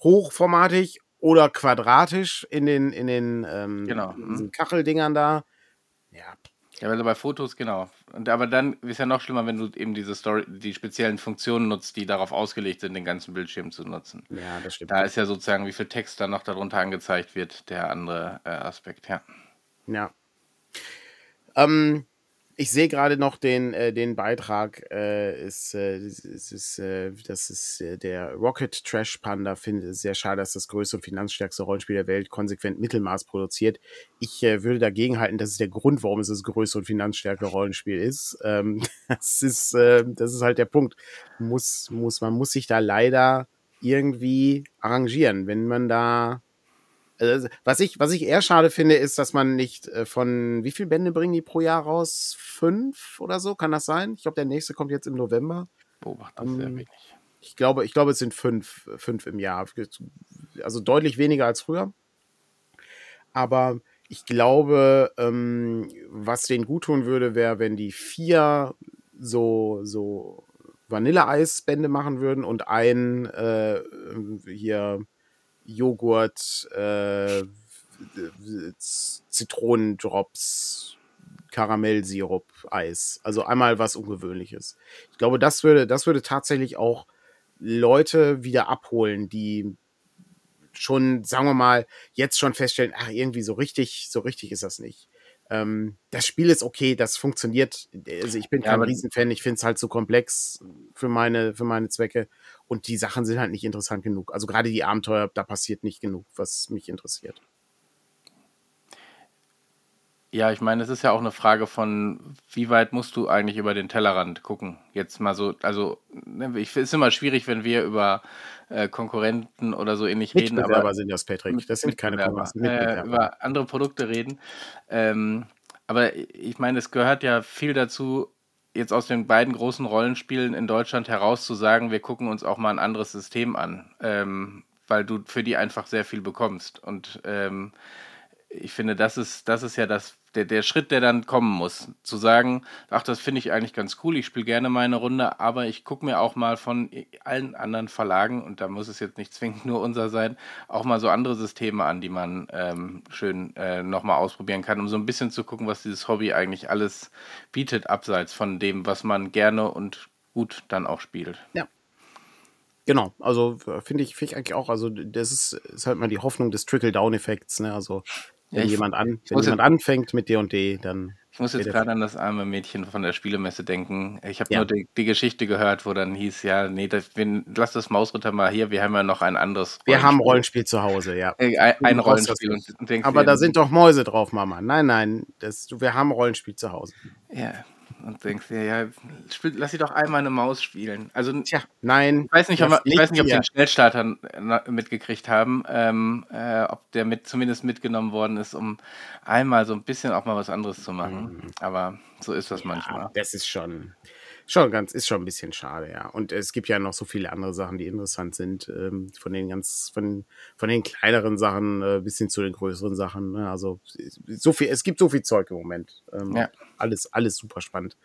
hochformatig oder quadratisch in den, in den, ähm, Genau, in mhm. Kacheldingern da. Ja, Ja, also bei Fotos, genau. Und, aber dann ist ja noch schlimmer, wenn du eben diese Story, die speziellen Funktionen nutzt, die darauf ausgelegt sind, den ganzen Bildschirm zu nutzen. ja, das stimmt. Da ist ja sozusagen, wie viel Text dann noch darunter angezeigt wird, der andere äh, Aspekt, ja. Ja. Ähm, ich sehe gerade noch den, äh, den Beitrag, äh, ist, äh, ist, ist, äh, das ist äh, der Rocket Trash Panda, finde es sehr schade, dass das größte und finanzstärkste Rollenspiel der Welt konsequent Mittelmaß produziert. Ich äh, würde dagegen halten, das ist der Grund, warum es das größte und finanzstärkste Rollenspiel ist. Ähm, (laughs) das ist, äh, das ist halt der Punkt. Muss, muss, man muss sich da leider irgendwie arrangieren, wenn man da also, was ich, was ich eher schade finde, ist, dass man nicht äh, von wie viel Bände bringen die pro Jahr raus? Fünf oder so? Kann das sein? Ich glaube, der nächste kommt jetzt im November. Beobachtet sehr Ähm, wenig. Ich glaube, ich glaube, es sind fünf, fünf im Jahr. Also deutlich weniger als früher. Aber ich glaube, ähm, was denen gut tun würde, wäre, wenn die vier so, so Vanilleeisbände machen würden und ein äh, hier Joghurt, äh, Zitronendrops, Karamellsirup, Eis. Also einmal was Ungewöhnliches. Ich glaube, das würde, das würde tatsächlich auch Leute wieder abholen, die schon, sagen wir mal, jetzt schon feststellen, ach, irgendwie so richtig, so richtig ist das nicht. Ähm, das Spiel ist okay, das funktioniert. Also ich bin kein Riesenfan, ich finde es halt so komplex für meine, für meine Zwecke. Und die Sachen sind halt nicht interessant genug. Also gerade die Abenteuer, da passiert nicht genug, was mich interessiert. Ja, ich meine, es ist ja auch eine Frage von, wie weit musst du eigentlich über den Tellerrand gucken? Jetzt mal so, also ne, ich finde es immer schwierig, wenn wir über äh, Konkurrenten oder so ähnlich reden, aber sind das, Patrick. Das sind keine Konkurrenzen. äh, über andere Produkte reden. Ähm, aber ich meine, es gehört ja viel dazu, jetzt aus den beiden großen Rollenspielen in Deutschland heraus zu sagen, wir gucken uns auch mal ein anderes System an, ähm, weil du für die einfach sehr viel bekommst. Und ähm, ich finde, das ist, das ist ja das, der, der Schritt, der dann kommen muss. Zu sagen, ach, das finde ich eigentlich ganz cool, ich spiele gerne meine Runde, aber ich gucke mir auch mal von allen anderen Verlagen, und da muss es jetzt nicht (laughs) zwingend nur unser sein, auch mal so andere Systeme an, die man ähm, schön äh, nochmal ausprobieren kann, um so ein bisschen zu gucken, was dieses Hobby eigentlich alles bietet, abseits von dem, was man gerne und gut dann auch spielt. Ja. Genau, also finde ich, find ich eigentlich auch, also das ist, ist halt mal die Hoffnung des Trickle-Down-Effekts, ne? Also wenn, ja, jemand, an, wenn jemand anfängt mit D&D, dann ich muss jetzt gerade an das arme Mädchen von der Spielemesse denken. Ich habe ja. nur die, die, Geschichte gehört, wo dann hieß, ja, nee, das, wir, lass das Mausritter mal hier, wir haben ja noch ein anderes Wir haben Rollenspiel zu Hause, ja. Äh, ein, ein Rollenspiel. Und, und denkst, Aber da sind doch Mäuse drauf, Mama. Nein, nein, das, wir haben Rollenspiel zu Hause. Ja, und denkst dir, ja, spiel, lass sie doch einmal eine Maus spielen. Also, Tja, nein. Ich weiß nicht, ob, ich weiß nicht, ob sie den Schnellstarter mitgekriegt haben, ähm, äh, ob der mit, zumindest mitgenommen worden ist, um einmal so ein bisschen auch mal was anderes zu machen. Mhm. Aber so ist das ja, manchmal. Das ist schon schon ganz, ist schon ein bisschen schade, ja. Und es gibt ja noch so viele andere Sachen, die interessant sind, ähm, von den ganz, von, von den kleineren Sachen äh, bis hin zu den größeren Sachen. Ne? Also so viel, es gibt so viel Zeug im Moment. Ähm, ja. Alles, alles super spannend.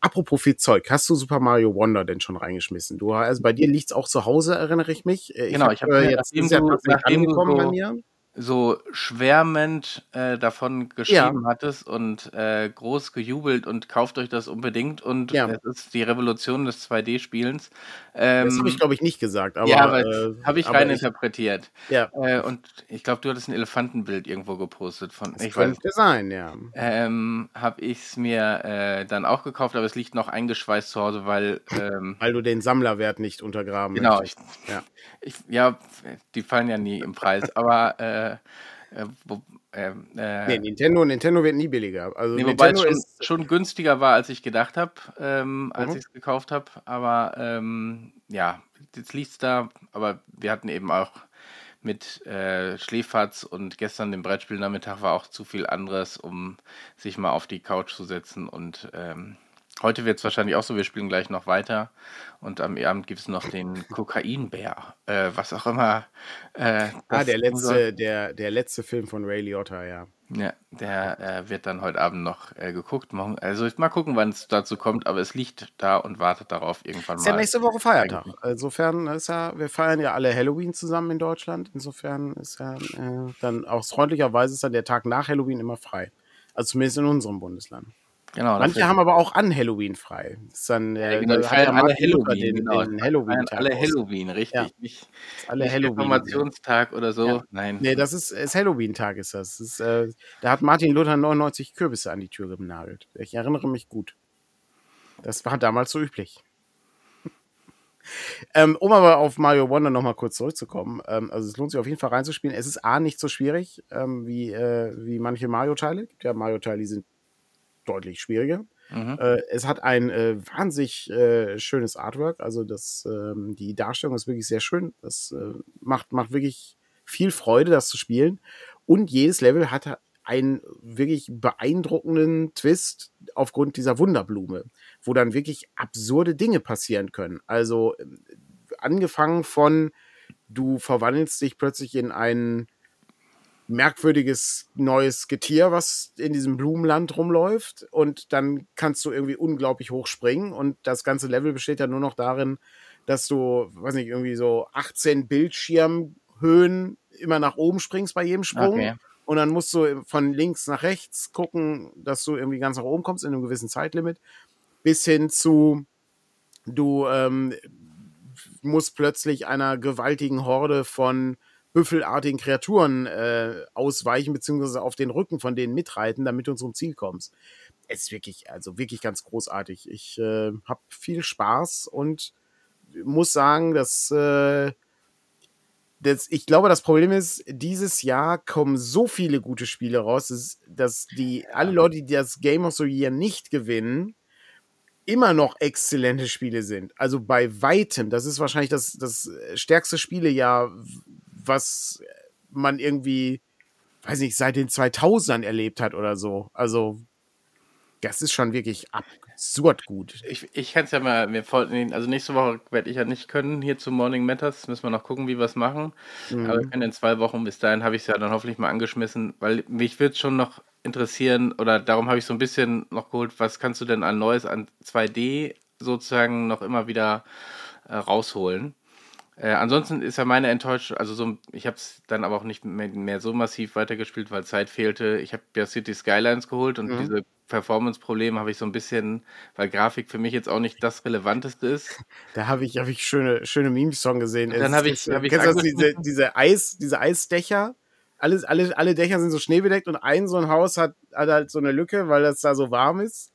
Apropos viel Zeug, hast du Super Mario Wonder denn schon reingeschmissen? Du, also bei dir liegt's auch zu Hause, erinnere ich mich. Äh, ich genau, hab, ich habe äh, jetzt nachdem du, nachdem du so, bei mir so schwärmend äh, davon geschrieben ja. hattest und äh, groß gejubelt und kauft euch das unbedingt und ja. es ist die Revolution des 2D-Spielens. Ähm, das habe ich, glaube ich, nicht gesagt, aber. Ja, aber äh, habe ich reininterpretiert. Ja. Äh, und ich glaube, du hattest ein Elefantenbild irgendwo gepostet von. Das ich könnte weiß, sein, ja. Ähm, habe ich es mir äh, dann auch gekauft, aber es liegt noch eingeschweißt zu Hause, weil. Ähm, weil du den Sammlerwert nicht untergraben Genau. Ich, ja. Ich, ja, die fallen ja nie im Preis, aber. Äh, äh, äh, äh, nee, Nintendo, Nintendo wird nie billiger. Also nee, wobei es schon, schon, günstiger war, als ich gedacht habe, ähm, als mhm. ich es gekauft habe. Aber ähm, ja, jetzt liegt es da. Aber wir hatten eben auch mit äh, Schläferz und gestern dem Brettspielnachmittag war auch zu viel anderes, um sich mal auf die Couch zu setzen und ähm, Heute wird es wahrscheinlich auch so, wir spielen gleich noch weiter und am Abend gibt es noch den Kokainbär, äh, was auch immer. Äh, ah, der letzte, der, der letzte Film von Ray Liotta, ja. Ja, der äh, wird dann heute Abend noch äh, geguckt. Also mal gucken, wann es dazu kommt, aber es liegt da und wartet darauf irgendwann mal. Ist ja nächste Woche Feiertag. Insofern ist ja, wir feiern ja alle Halloween zusammen in Deutschland. Insofern ist ja äh, dann auch freundlicherweise ist dann der Tag nach Halloween immer frei. Also zumindest in unserem Bundesland. Genau, Manche haben aber auch an Halloween frei. Das ist dann, äh, ja, genau, die feiern alle Halloween. Den, genau. den Halloween alle Halloween, richtig. Ja. Nicht, alle nicht Halloween. Informationstag oder so. Ja. Nein. Nee, das ist, ist Halloween-Tag, ist das. das ist, äh, da hat Martin Luther 99 Kürbisse an die Tür genagelt. Ich erinnere mich gut. Das war damals so üblich. (laughs) ähm, um aber auf Mario Wonder nochmal kurz zurückzukommen, ähm, also es lohnt sich auf jeden Fall reinzuspielen. Es ist A nicht so schwierig ähm, wie, äh, wie manche Mario-Teile. Ja Mario-Teile, die sind deutlich schwieriger. Mhm. Äh, es hat ein äh, wahnsinnig äh, schönes Artwork, also das, ähm, die Darstellung ist wirklich sehr schön. Das äh, macht, macht wirklich viel Freude, das zu spielen. Und jedes Level hat einen wirklich beeindruckenden Twist aufgrund dieser Wunderblume, wo dann wirklich absurde Dinge passieren können. Also äh, angefangen von, du verwandelst dich plötzlich in einen merkwürdiges neues Getier, was in diesem Blumenland rumläuft. Und dann kannst du irgendwie unglaublich hoch springen. Und das ganze Level besteht ja nur noch darin, dass du, weiß nicht, irgendwie so 18 Bildschirmhöhen immer nach oben springst bei jedem Sprung. Okay. Und dann musst du von links nach rechts gucken, dass du irgendwie ganz nach oben kommst in einem gewissen Zeitlimit. Bis hin zu, du ähm, musst plötzlich einer gewaltigen Horde von büffelartigen Kreaturen äh, ausweichen, beziehungsweise auf den Rücken von denen mitreiten, damit du zum Ziel kommst. Es ist wirklich, also wirklich ganz großartig. Ich äh, habe viel Spaß und muss sagen, dass, äh, das, ich glaube, das Problem ist, dieses Jahr kommen so viele gute Spiele raus, dass, dass die alle Leute, die das Game of the Year nicht gewinnen, immer noch exzellente Spiele sind. Also bei weitem, das ist wahrscheinlich das, das stärkste Spielejahr, was man irgendwie, weiß nicht, seit den 2000ern erlebt hat oder so. Also, das ist schon wirklich ab, absurd gut. Ich, ich kann es ja mal, mir voll, also nächste Woche werde ich ja nicht können hier zu Morning Matters. Müssen wir noch gucken, wie wir es machen. Mhm. Aber in zwei Wochen, bis dahin habe ich es ja dann hoffentlich mal angeschmissen, weil mich wird schon noch interessieren oder darum habe ich so ein bisschen noch geholt, was kannst du denn an Neues an 2D sozusagen noch immer wieder äh, rausholen. Äh, ansonsten ist ja meine Enttäuschung, also so, ich habe es dann aber auch nicht mehr, mehr, so massiv weitergespielt, weil Zeit fehlte. Ich habe ja City Skylines geholt und mhm. diese Performance-Probleme habe ich so ein bisschen, weil Grafik für mich jetzt auch nicht das Relevanteste ist. (laughs) Da habe ich, hab ich schöne, schöne Memes-Song gesehen. dann habe ich, hab ich kennst du diese, diese, Eis, diese Eisdächer? Alles, alle, alle Dächer sind so schneebedeckt und ein so ein Haus hat, hat halt so eine Lücke, weil das da so warm ist.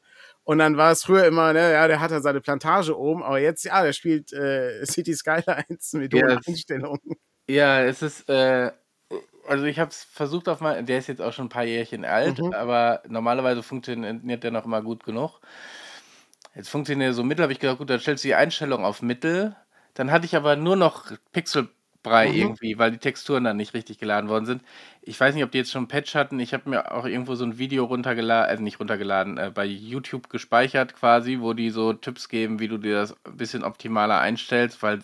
Und dann war es früher immer, ne, ja, der hat halt seine Plantage oben, aber jetzt, ja, der spielt äh, (laughs) City Skylines mit hohen ja, Einstellungen. Ja, es ist, äh, also ich habe es versucht auf mal, der ist jetzt auch schon ein paar Jährchen alt, mhm. aber normalerweise funktioniert der noch immer gut genug. Jetzt funktioniert er so mittel, habe ich gedacht, gut, dann stellst du die Einstellung auf mittel. Dann hatte ich aber nur noch Pixel Brei mhm. irgendwie, weil die Texturen dann nicht richtig geladen worden sind. Ich weiß nicht, ob die jetzt schon einen Patch hatten. Ich habe mir auch irgendwo so ein Video runtergeladen, also nicht runtergeladen, äh, bei YouTube gespeichert quasi, wo die so Tipps geben, wie du dir das ein bisschen optimaler einstellst, weil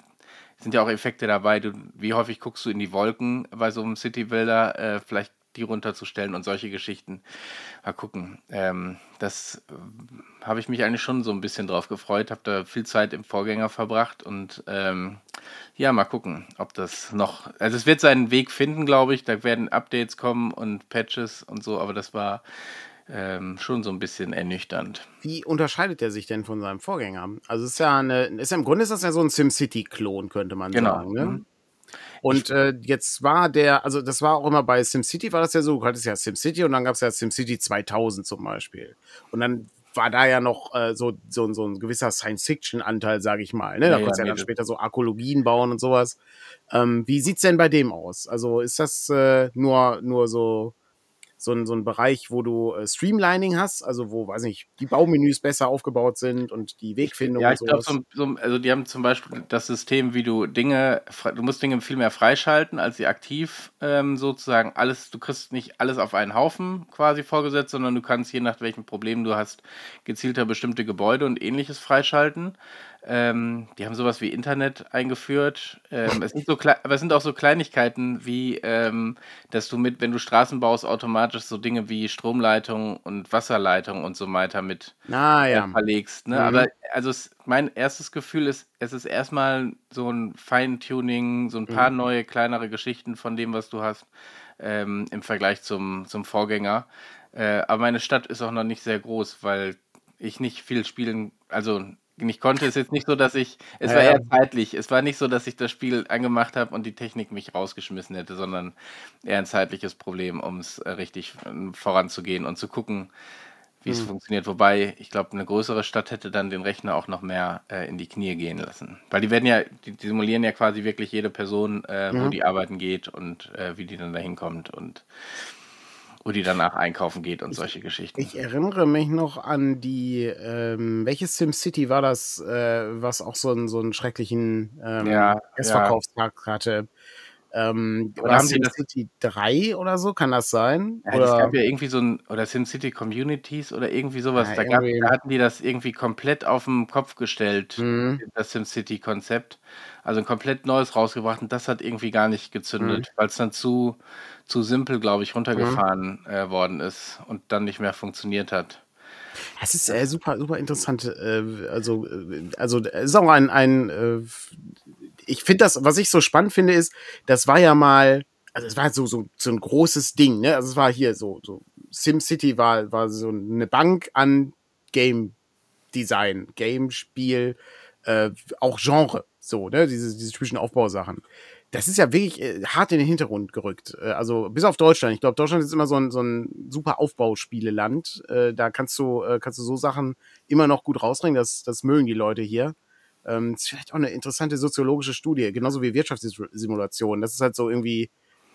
sind ja auch Effekte dabei. Du, wie häufig guckst du in die Wolken bei so einem City Builder? Äh, vielleicht die runterzustellen und solche Geschichten. Mal gucken. Ähm, das äh, habe ich mich eigentlich schon so ein bisschen drauf gefreut, habe da viel Zeit im Vorgänger verbracht und ähm, ja, mal gucken, ob das noch. Also es wird seinen Weg finden, glaube ich. Da werden Updates kommen und Patches und so, aber das war ähm, schon so ein bisschen ernüchternd. Wie unterscheidet er sich denn von seinem Vorgänger? Also es ist ja eine, ist ja im Grunde ist das ja so ein SimCity-Klon, könnte man genau. sagen. Ne? Mhm. Und äh, jetzt war der, also das war auch immer bei SimCity war das ja so, du hattest ja SimCity und dann gab es ja SimCity 2000 zum Beispiel. Und dann war da ja noch äh, so, so, so ein gewisser Science-Fiction-Anteil, sage ich mal. Ne? Da ja, konntest ja, ja dann später so Arkologien bauen und sowas. Ähm, wie sieht's denn bei dem aus? Also ist das äh, nur, nur so so ein, so ein Bereich, wo du äh, Streamlining hast, also wo, weiß nicht, die Baumenüs besser aufgebaut sind und die Wegfindung ja, ich glaube, so, so, also die haben zum Beispiel das System, wie du Dinge, du musst Dinge viel mehr freischalten, als sie aktiv ähm, sozusagen alles, du kriegst nicht alles auf einen Haufen quasi vorgesetzt, sondern du kannst je nach welchem Problem du hast, gezielter bestimmte Gebäude und ähnliches freischalten. Ähm, die haben sowas wie Internet eingeführt. Ähm, es sind so aber es sind auch so Kleinigkeiten wie, ähm, dass du mit, wenn du Straßen baust, automatisch so Dinge wie Stromleitung und Wasserleitung und so weiter mit ah, ja. verlegst. Ne? Mhm. Aber also es, mein erstes Gefühl ist, es ist erstmal so ein Feintuning, so ein paar mhm. neue, kleinere Geschichten von dem, was du hast, ähm, im Vergleich zum, zum Vorgänger. Äh, aber meine Stadt ist auch noch nicht sehr groß, weil ich nicht viel spielen, also nicht konnte, ist jetzt nicht so, dass ich, es ja, war eher zeitlich, es war nicht so, dass ich das Spiel angemacht habe und die Technik mich rausgeschmissen hätte, sondern eher ein zeitliches Problem, um es äh, richtig äh, voranzugehen und zu gucken, wie es funktioniert. Wobei, ich glaube, eine größere Stadt hätte dann den Rechner auch noch mehr äh, in die Knie gehen lassen. Weil die werden ja, die, die simulieren ja quasi wirklich jede Person, äh, wo mhm. die arbeiten geht und äh, wie die dann dahin kommt und wo die danach einkaufen geht und ich, solche Geschichten. Ich erinnere mich noch an die, ähm, welches SimCity war das, äh, was auch so einen, so einen schrecklichen ähm, ja, Erstverkaufstag ja. hatte? Ähm, oder haben SimCity 3 oder so, kann das sein? Ja, oder? Es gab ja irgendwie so ein, oder SimCity Communities oder irgendwie sowas. Ja, da, gab, da, hatten die das irgendwie komplett auf den Kopf gestellt, mhm. das SimCity-Konzept. Also ein komplett neues rausgebracht und das hat irgendwie gar nicht gezündet, mhm. weil es dann zu, zu simpel, glaube ich, runtergefahren mhm. äh, worden ist und dann nicht mehr funktioniert hat. Das ist äh, super, super interessant. Äh, also, äh, also es ist auch ein, ein äh, ich finde das, was ich so spannend finde, ist, das war ja mal, also es war so, so, so ein großes Ding, ne? Also es war hier so, so SimCity war, war so eine Bank an Game Design, Game Spiel, äh, auch Genre, so, ne? Diese, diese typischen Aufbausachen das ist ja wirklich äh, hart in den Hintergrund gerückt. Äh, also bis auf Deutschland. Ich glaube, Deutschland ist immer so ein, so ein super Aufbauspieleland. Äh, da kannst du, äh, kannst du so Sachen immer noch gut rausbringen. Das, das mögen die Leute hier. Ähm, das ist vielleicht auch eine interessante soziologische Studie, genauso wie Wirtschaftssimulation. Das ist halt so irgendwie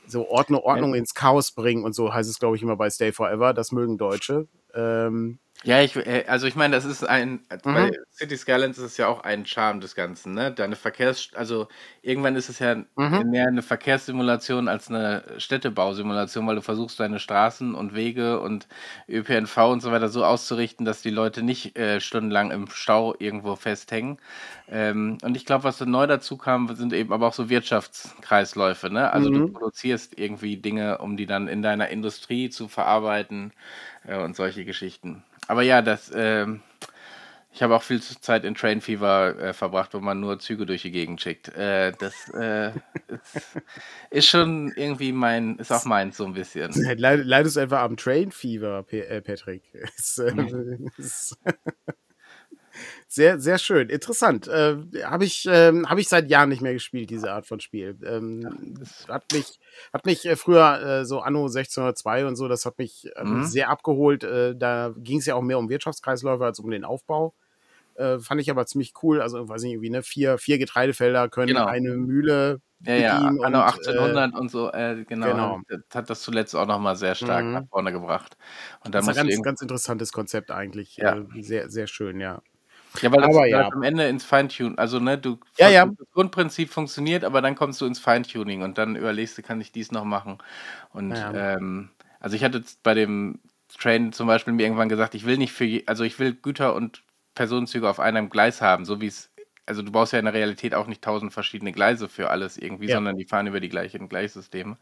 so Ordnung, Ordnung ins Chaos bringen und so heißt es, glaube ich, immer bei Stay Forever. Das mögen Deutsche. Ähm, Ja, ich, äh, also ich meine, das ist ein, Mhm. bei City Skylines ist es ja auch ein Charme des Ganzen, ne? Deine Verkehrs, also irgendwann ist es ja Mhm. mehr eine Verkehrssimulation als eine Städtebausimulation, weil du versuchst, deine Straßen und Wege und ÖPNV und so weiter so auszurichten, dass die Leute nicht äh, stundenlang im Stau irgendwo festhängen. Ähm, und ich glaube, was neu dazu kam, sind eben aber auch so Wirtschaftskreisläufe, ne? Also du Mhm. produzierst irgendwie Dinge, um die dann in deiner Industrie zu verarbeiten äh, und solche Geschichten. Aber ja, das, ähm, ich habe auch viel Zeit in Train Fever äh, verbracht, wo man nur Züge durch die Gegend schickt. Äh, das äh, ist, ist schon irgendwie mein, ist auch meins so ein bisschen. (laughs) Leid- Leidest du etwa am Train Fever, äh, Patrick? (laughs) Ist, äh, Mhm. (laughs) ist sehr, sehr schön. Interessant. Äh, Habe ich, ähm, hab ich seit Jahren nicht mehr gespielt, diese Art von Spiel. Ähm, Das, hat mich, hat mich äh, früher äh, so Anno 1602 und so, das hat mich, mich mhm. sehr abgeholt. Äh, da ging es ja auch mehr um Wirtschaftskreisläufe als um den Aufbau. Äh, fand ich aber ziemlich cool. Also, weiß nicht, irgendwie, ne, vier, vier Getreidefelder können Genau. eine Mühle Ja, ja, anno und äh, 1800 und so, äh, genau, genau. das hat das zuletzt auch nochmal sehr stark nach Mhm. vorne gebracht. Und Das dann ist ein ganz, ganz interessantes Konzept eigentlich. ja. Äh, sehr, sehr schön, ja. Ja, weil das Aber ja. am Ende ins Feintuning. Also, ne, du Ja, ja. das Grundprinzip funktioniert, aber dann kommst du ins Feintuning und dann überlegst du, kann ich dies noch machen? Und Ja. ähm, also ich hatte jetzt bei dem Train zum Beispiel mir irgendwann gesagt, ich will nicht für, also ich will Güter und Personenzüge auf einem Gleis haben, so wie es, also du baust ja in der Realität auch nicht tausend verschiedene Gleise für alles irgendwie, Ja. sondern die fahren über die gleichen Gleissysteme.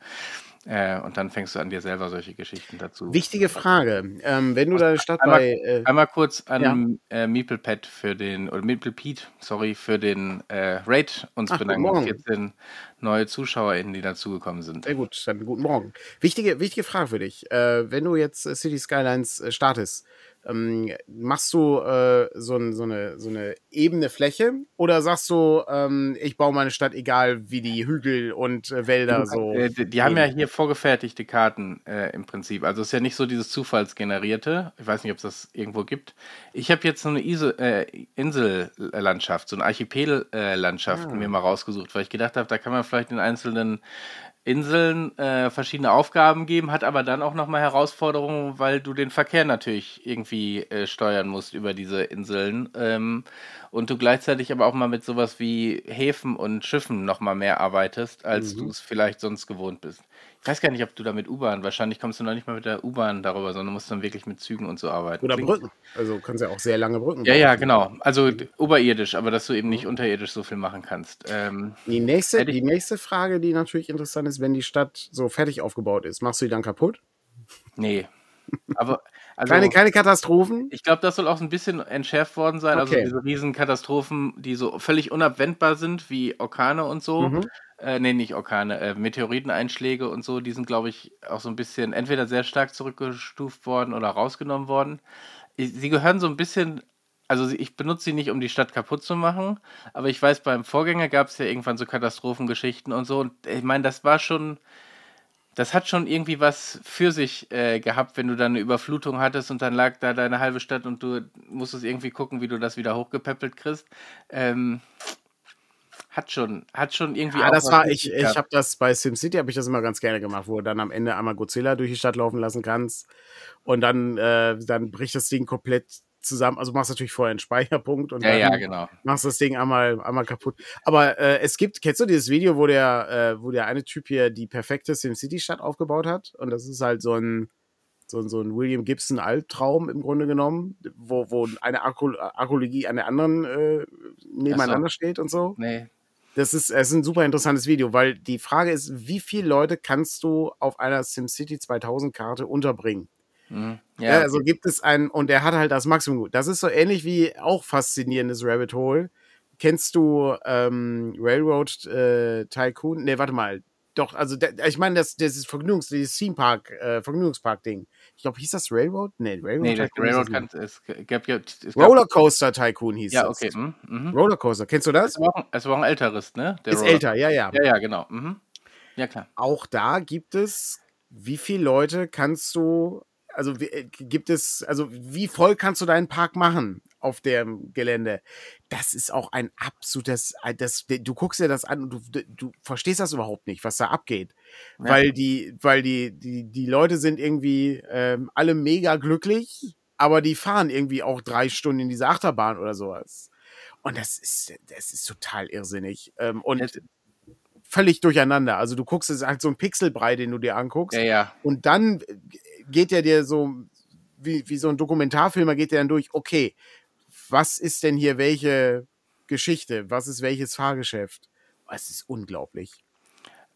Äh, und dann fängst du an, dir selber solche Geschichten dazu. Wichtige Frage. Ähm, wenn du deine Stadt Einmal, bei. Äh, einmal kurz an ja. äh, MeeplePet für den, oder MeeplePete, sorry, für den äh, Raid uns Ach, bedanken. Morgen. 14 neue ZuschauerInnen, die dazugekommen sind. Sehr gut, dann guten Morgen. Wichtige, wichtige Frage für dich. Äh, wenn du jetzt äh, City Skylines äh, startest, ähm, machst du äh, so, ein, so, eine, so eine ebene Fläche oder sagst du, ähm, ich baue meine Stadt egal, wie die Hügel und äh, Wälder so. Äh, die, die haben ja hier vorgefertigte Karten äh, im Prinzip. Also es ist ja nicht so dieses Zufallsgenerierte. Ich weiß nicht, ob es das irgendwo gibt. Ich habe jetzt so eine äh, Insellandschaft, so eine Archipellandschaft Ah. mir mal rausgesucht, weil ich gedacht habe, da kann man vielleicht in einzelnen Inseln äh, verschiedene Aufgaben geben, hat aber dann auch nochmal Herausforderungen, weil du den Verkehr natürlich irgendwie äh, steuern musst über diese Inseln ähm, und du gleichzeitig aber auch mal mit sowas wie Häfen und Schiffen nochmal mehr arbeitest, als du Mhm. es vielleicht sonst gewohnt bist. Ich weiß gar nicht, ob du da mit U-Bahn, wahrscheinlich kommst du noch nicht mal mit der U-Bahn darüber, sondern musst dann wirklich mit Zügen und so arbeiten. Oder Klingt, Brücken. Also kannst ja auch sehr lange Brücken ja, bauen. ja, genau. Also d- oberirdisch, aber dass du eben Mhm. nicht unterirdisch so viel machen kannst. Ähm, Die nächste, die nächste Frage, die natürlich interessant ist, wenn die Stadt so fertig aufgebaut ist, machst du die dann kaputt? nee. (laughs) Aber, Keine, also, keine Katastrophen? ich glaube, das soll auch ein bisschen entschärft worden sein. Also Okay. diese Riesenkatastrophen, die so völlig unabwendbar sind, wie Orkane und so. Mhm. Äh, nee, nicht Orkane, äh, Meteoriteneinschläge und so, die sind, glaube ich, auch so ein bisschen entweder sehr stark zurückgestuft worden oder rausgenommen worden. Ich, sie gehören so ein bisschen, also ich benutze sie nicht, um die Stadt kaputt zu machen, aber ich weiß, beim Vorgänger gab es ja irgendwann so Katastrophengeschichten und so. Und ich meine, das war schon, das hat schon irgendwie was für sich äh, gehabt, wenn du dann eine Überflutung hattest und dann lag da deine halbe Stadt und du musstest irgendwie gucken, wie du das wieder hochgepäppelt kriegst. Ähm, hat schon, hat schon irgendwie Ja, das war, ich, sich ich gehabt. habe das bei SimCity, habe ich das immer ganz gerne gemacht, wo du dann am Ende einmal Godzilla durch die Stadt laufen lassen kannst und dann, äh, dann bricht das Ding komplett zusammen. Also machst natürlich vorher einen Speicherpunkt und Ja, ja, dann genau. machst das Ding einmal, einmal kaputt. Aber äh, es gibt, kennst du dieses Video, wo der, äh, wo der eine Typ hier die perfekte SimCity-Stadt aufgebaut hat? Und das ist halt so ein, so, so ein William Gibson Albtraum im Grunde genommen, wo, wo eine Archä- Archäologie an der anderen äh, Ach so, nebeneinander steht und so. nee. Das ist, es ist ein super interessantes Video, weil die Frage ist, wie viele Leute kannst du auf einer SimCity 2000 Karte unterbringen? Mhm. Ja, Ja, also gibt es einen, und er hat halt das Maximum. Das ist so ähnlich wie auch faszinierendes Rabbit Hole. Kennst du ähm, Railroad äh, Tycoon? Ne, warte mal. Doch, also der, ich meine, das, das ist Vergnügungs, dieses Theme Park, äh, Vergnügungspark-Ding. Ich glaube, hieß das Railroad? Nee, Railroad Nee, Tycoon Railroad kann, es gab ja, es gab, Rollercoaster Tycoon hieß ja, das. okay, mhm, mhm. Rollercoaster, kennst du Es das? war, auch, es war auch ein älteres, ne? Der Ist älter, ja, ja. Ja, ja, genau. Mhm. Ja, klar. Auch da gibt es, wie viele Leute kannst du, also wie, äh, gibt es, also wie voll kannst du deinen Park machen auf dem Gelände? Das ist auch ein absolutes, ein- das, du guckst dir das an und du, du verstehst das überhaupt nicht, was da abgeht. Ja. Weil die, weil die, die, die Leute sind irgendwie ähm, alle mega glücklich aber die fahren irgendwie auch drei Stunden in diese Achterbahn oder sowas. Und das ist, das ist total irrsinnig. Ähm, und Jetzt- völlig durcheinander. Also du guckst, es ist halt so ein Pixelbrei, den du dir anguckst. Ja, ja. Und dann geht er dir so, wie, wie so ein Dokumentarfilmer, geht der dann durch, okay, was ist denn hier welche Geschichte? Was ist welches Fahrgeschäft? Oh, Es ist unglaublich.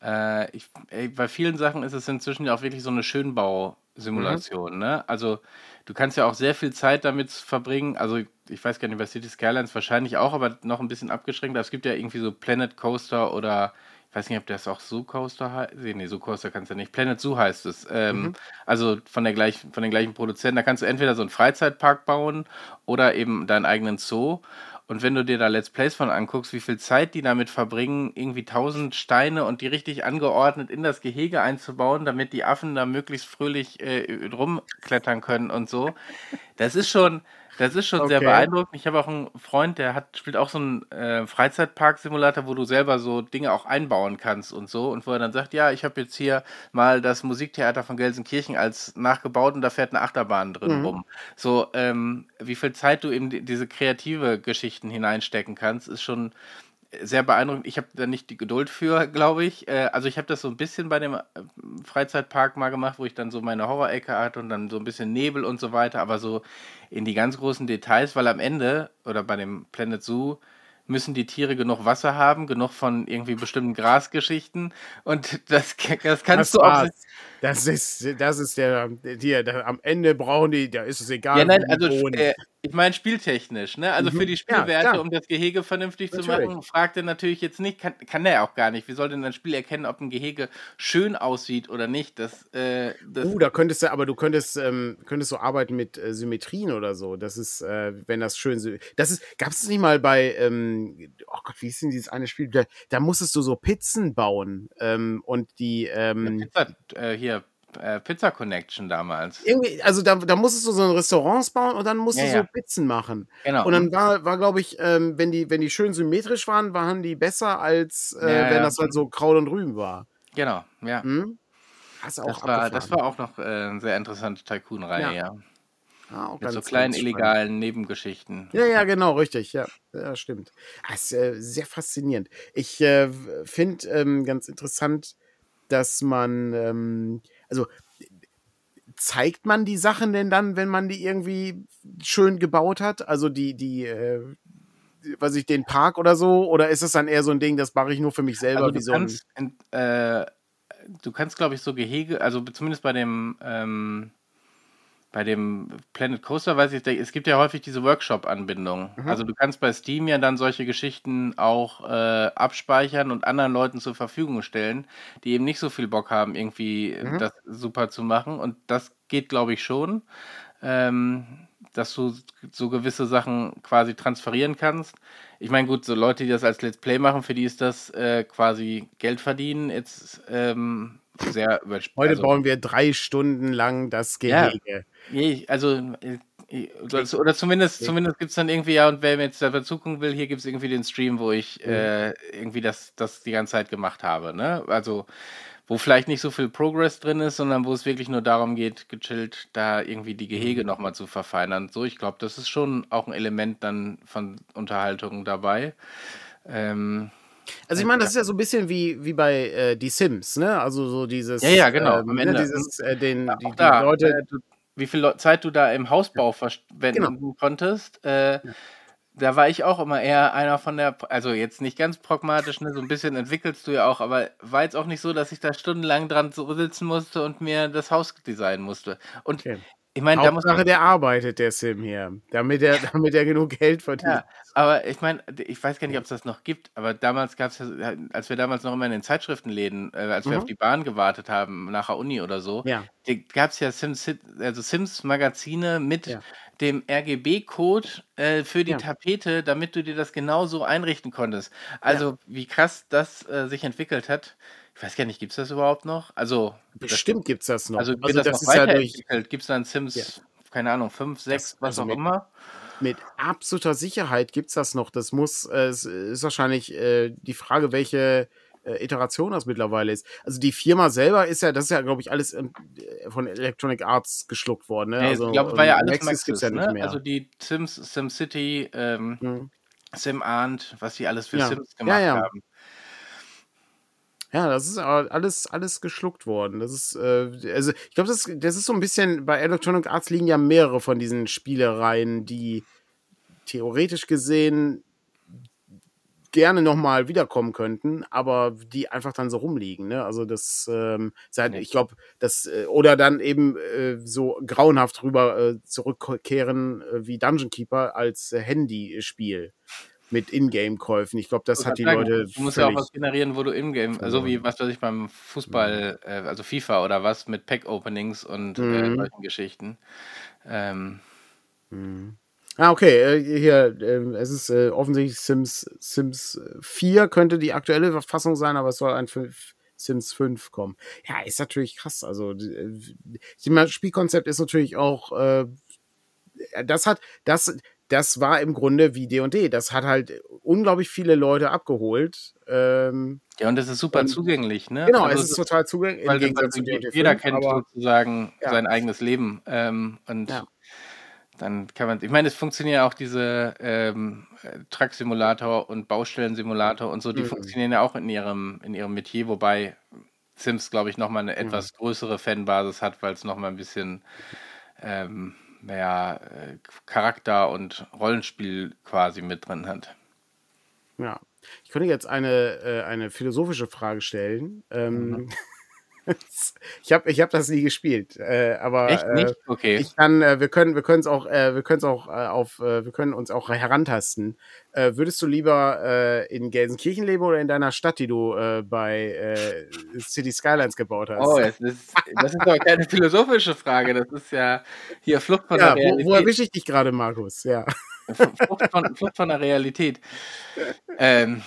Äh, ich, ey, bei vielen Sachen ist es inzwischen ja auch wirklich so eine Schönbausimulation, ne? Also du kannst ja auch sehr viel Zeit damit verbringen. Also ich weiß gar nicht, bei City Skylines wahrscheinlich auch, aber noch ein bisschen abgeschränkt. Es gibt ja irgendwie so Planet Coaster oder ich weiß nicht, ob das auch Zoo Coaster heißt. Nee, Zoo Coaster kannst du nicht. Planet Zoo heißt es. Ähm, Mhm. Also von der gleichen, von den gleichen Produzenten. Da kannst du entweder so einen Freizeitpark bauen oder eben deinen eigenen Zoo. Und wenn du dir da Let's Plays von anguckst, wie viel Zeit die damit verbringen, irgendwie tausend Steine und die richtig angeordnet in das Gehege einzubauen, damit die Affen da möglichst fröhlich äh, rumklettern können und so. Das ist schon, das ist schon sehr Okay. beeindruckend. Ich habe auch einen Freund, der hat, spielt auch so einen äh, Freizeitpark-Simulator, wo du selber so Dinge auch einbauen kannst und so. Und wo er dann sagt, ja, ich habe jetzt hier mal das Musiktheater von Gelsenkirchen als nachgebaut und da fährt eine Achterbahn drin Mhm. rum. So, ähm, wie viel Zeit du in die- diese kreative Geschichten hineinstecken kannst, ist schon sehr beeindruckend. Ich habe da nicht die Geduld für, glaube ich. Äh, also ich habe das so ein bisschen bei dem äh, Freizeitpark mal gemacht, wo ich dann so meine Horrorecke hatte und dann so ein bisschen Nebel und so weiter, aber so in die ganz großen Details, weil am Ende oder bei dem Planet Zoo müssen die Tiere genug Wasser haben, genug von irgendwie bestimmten Grasgeschichten und (laughs) das, das kannst Das du auch. Das ist, das ist der, der, der, am Ende brauchen die, da ist es egal. Ja, nein, also äh, ich meine spieltechnisch, ne? Also Mhm. für die Ja, Spielwerte, klar. um das Gehege vernünftig zu Natürlich. machen, fragt er natürlich jetzt nicht, kann, kann er auch gar nicht. Wie soll denn ein Spiel erkennen, ob ein Gehege schön aussieht oder nicht? Das, äh, das Uh, da könntest du, aber du könntest, ähm, könntest so arbeiten mit äh, Symmetrien oder so. Das ist, äh, wenn das schön, das ist, gab es nicht mal bei, ähm, oh Gott, wie ist denn dieses eine Spiel? Da, da musstest du so Pizzen bauen ähm, und die, ähm, Pizza, äh, hier, äh, Pizza Connection damals. irgendwie, also da, da musstest du so ein Restaurants bauen und dann musst Ja, du ja. so Pizzen machen. Genau. Und dann war, war glaube ich, ähm, wenn die, wenn die schön symmetrisch waren, waren die besser als äh, Ja, wenn das halt so Kraut und Rüben war. genau, ja. Hm? Das war, das war auch noch äh, eine sehr interessante Tycoon-Reihe, Ja. auch Mit so kleinen illegalen Nebengeschichten. Ja, ja, genau, richtig. Ja, ja stimmt. Das ist äh, sehr faszinierend. Ich äh, finde ähm, ganz interessant, dass man, ähm, also zeigt man die Sachen denn dann, wenn man die irgendwie schön gebaut hat? Also die, die, äh, weiß ich, den Park oder so? Oder ist es dann eher so ein Ding, das mache ich nur für mich selber, Also du so kannst, äh, du kannst, glaube ich, so Gehege, also zumindest bei dem, ähm, bei dem Planet Coaster weiß ich, es gibt ja häufig diese Workshop-Anbindung. Mhm. Also du kannst bei Steam ja dann solche Geschichten auch äh, abspeichern und anderen Leuten zur Verfügung stellen, die eben nicht so viel Bock haben, irgendwie Mhm. das super zu machen. Und das geht, glaube ich, schon. Ähm, dass du so gewisse Sachen quasi transferieren kannst. Ich meine, gut, so Leute, die das als Let's Play machen, für die ist das äh, quasi Geld verdienen jetzt ähm, sehr überspielt. Heute also, bauen wir drei Stunden lang das Ja. Gehege. Nee, also, äh, oder, zumindest, zumindest gibt es dann irgendwie, ja, und wer mir jetzt dazu gucken will, hier gibt es irgendwie den Stream, wo ich Mhm. äh, irgendwie das, das die ganze Zeit gemacht habe. Ne? Also, wo vielleicht nicht so viel Progress drin ist, sondern wo es wirklich nur darum geht, gechillt da irgendwie die Mhm. Gehege nochmal zu verfeinern. So, ich glaube, das ist schon auch ein Element dann von Unterhaltung dabei. Ähm, Also ich meine, das ist ja so ein bisschen wie, wie bei äh, Die Sims, ne? Also so dieses, Ja, ja, genau, ähm, am ne, Ende. dieses, äh, den, die, die da, Leute, äh, wie viel Zeit du da im Hausbau verschwenden Genau. konntest, äh, da war ich auch immer eher einer von der, also jetzt nicht ganz pragmatisch, ne, so ein bisschen entwickelst du ja auch, aber war jetzt auch nicht so, dass ich da stundenlang dran so sitzen musste und mir das Haus designen musste. Und Okay. Ich meine, da muss man, der arbeitet, der Sim hier, damit er, damit er genug Geld verdient. ja, aber ich meine, ich weiß gar nicht, ob es das noch gibt, aber damals gab es ja, als wir damals noch immer in den Zeitschriftenläden, äh, als wir Mhm. auf die Bahn gewartet haben, nach der Uni oder so, Ja. gab es ja Sims, also Sims Magazine mit Ja. dem RGB-Code äh, für die Ja. Tapete, damit du dir das genauso einrichten konntest. Also wie krass das äh, sich entwickelt hat. Ich weiß gar nicht, gibt es das überhaupt noch? Also, Bestimmt gibt's das noch. also also das, das noch ist ja durch? Gibt es dann Sims, Ja. keine Ahnung, 5, 6, was also auch mit- immer? mit absoluter Sicherheit gibt's das noch. Das muss, äh, es ist wahrscheinlich äh, die Frage, welche, äh, Iteration das mittlerweile ist. Also die Firma selber ist ja, das ist ja, glaube ich, alles ähm, von Electronic Arts geschluckt worden. Ne? Nee, also, ich glaube, war ja alles Maxis gibt's Maxis, ja nicht ne? mehr. Also die Sims, SimCity, ähm, Mhm. SimAnt, was die alles für Ja. Sims Ja, gemacht ja. haben. Ja, das ist aber alles, alles geschluckt worden. Das ist, äh, also ich glaube, das, das ist so ein bisschen, bei Electronic Arts liegen ja mehrere von diesen Spielereien, die theoretisch gesehen gerne nochmal wiederkommen könnten, aber die einfach dann so rumliegen. Ne? Also das, ähm, seit, Nee. ich glaube, das, äh, oder dann eben äh, so grauenhaft rüber äh, zurückkehren äh, wie Dungeon Keeper als äh, Handyspiel mit Ingame-Käufen. Ich glaube, das hat die sagen, Leute Du musst ja auch was generieren, wo du im-game, so verloren. wie was weiß ich beim Fußball, äh, also FIFA oder was, mit Pack-Openings und äh, Mhm. solchen Geschichten. Ähm, Mhm. Ah, okay. Äh, hier, ähm, es ist äh, offensichtlich Sims, Sims 4 könnte die aktuelle Fassung sein, aber es soll ein 5, Sims 5 kommen. Ja, ist natürlich krass. Also, äh, das Spielkonzept ist natürlich auch, äh, das hat, das, das war im Grunde wie D&D. Das hat halt unglaublich viele Leute abgeholt. Ähm, ja, und das ist super Und- zugänglich, ne? genau, Also es ist total zugänglich. weil, weil zu jeder 5, kennt aber, sozusagen Ja. sein eigenes Leben. Ähm, und Ja. dann kann man, ich meine, es funktionieren auch diese ähm, äh, Truck-Simulator und Baustellensimulator und so, die Mhm. funktionieren ja auch in ihrem, in ihrem Metier, wobei Sims, glaube ich, nochmal eine Mhm. etwas größere Fanbasis hat, weil es nochmal ein bisschen ähm, mehr äh, Charakter und Rollenspiel quasi mit drin hat. Ja. Ich könnte jetzt eine, äh, eine philosophische Frage stellen. Ähm, Mhm. (laughs) (laughs) ich habe ich hab das nie gespielt, äh, aber Echt äh, nicht? Okay. ich kann, äh, wir können, wir können es auch, äh, wir können es auch auf, wir können uns auch herantasten. Würdest du lieber in Gelsenkirchen leben oder in deiner Stadt, die du bei City Skylines gebaut hast? Oh, das ist, das ist doch keine philosophische Frage. Das ist ja hier Flucht von ja, der wo, wo Realität. erwische ich dich gerade, Markus? Ja. Flucht von, Flucht von der Realität. Ähm,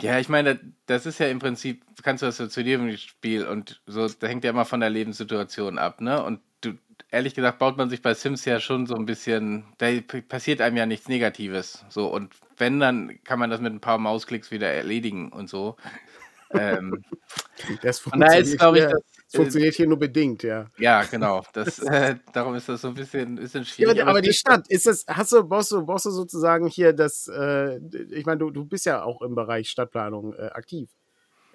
ja, ich meine, das ist ja im Prinzip, kannst du das ja zu jedem Spiel und so, da hängt ja immer von der Lebenssituation ab, ne? Und du, ehrlich gesagt, baut man sich bei Sims ja schon so ein bisschen, da passiert einem ja nichts Negatives. So, und wenn, dann kann man das mit ein paar Mausklicks wieder erledigen und so. Ähm, Das daher ist, funktioniert, glaube ich, hier, das, das funktioniert hier nur bedingt, ja. ja, genau. Das, äh, darum ist das so ein bisschen, bisschen Ja, schwierig. aber, aber die Stadt, ist das, hast du, brauchst du, brauchst du sozusagen hier das, äh, ich meine, du, du bist ja auch im Bereich Stadtplanung äh, aktiv,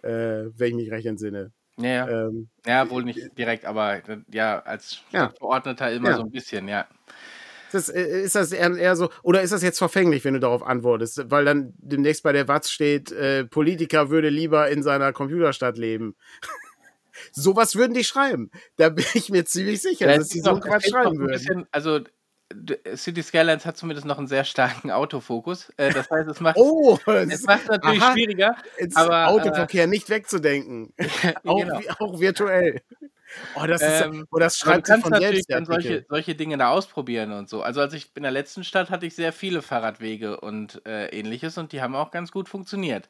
äh, wenn ich mich recht entsinne. Ja, ja. Ähm, Ja, wohl nicht direkt, aber äh, ja, als Ja. Stadtverordneter immer Ja. so ein bisschen, ja. Das, äh, ist das eher, eher so, oder ist das jetzt verfänglich, wenn du darauf antwortest, weil dann demnächst bei der Watz steht, äh, Politiker würde lieber in seiner Computerstadt leben. (laughs) Sowas würden die schreiben. Da bin ich mir ziemlich sicher, Ja, dass die so Quatsch schreiben würden. bisschen, also City Skylines hat zumindest noch einen sehr starken Autofokus. Äh, das heißt, es macht (laughs) Oh, es macht natürlich aha. schwieriger. aber, Autoverkehr nicht wegzudenken. (laughs) auch, genau. auch virtuell. Oh, das, ist, Ähm, oh, das schreibt sich kannst von natürlich selbst. dann solche, solche Dinge da ausprobieren und so. Also als ich in der letzten Stadt hatte ich sehr viele Fahrradwege und äh, ähnliches und die haben auch ganz gut funktioniert.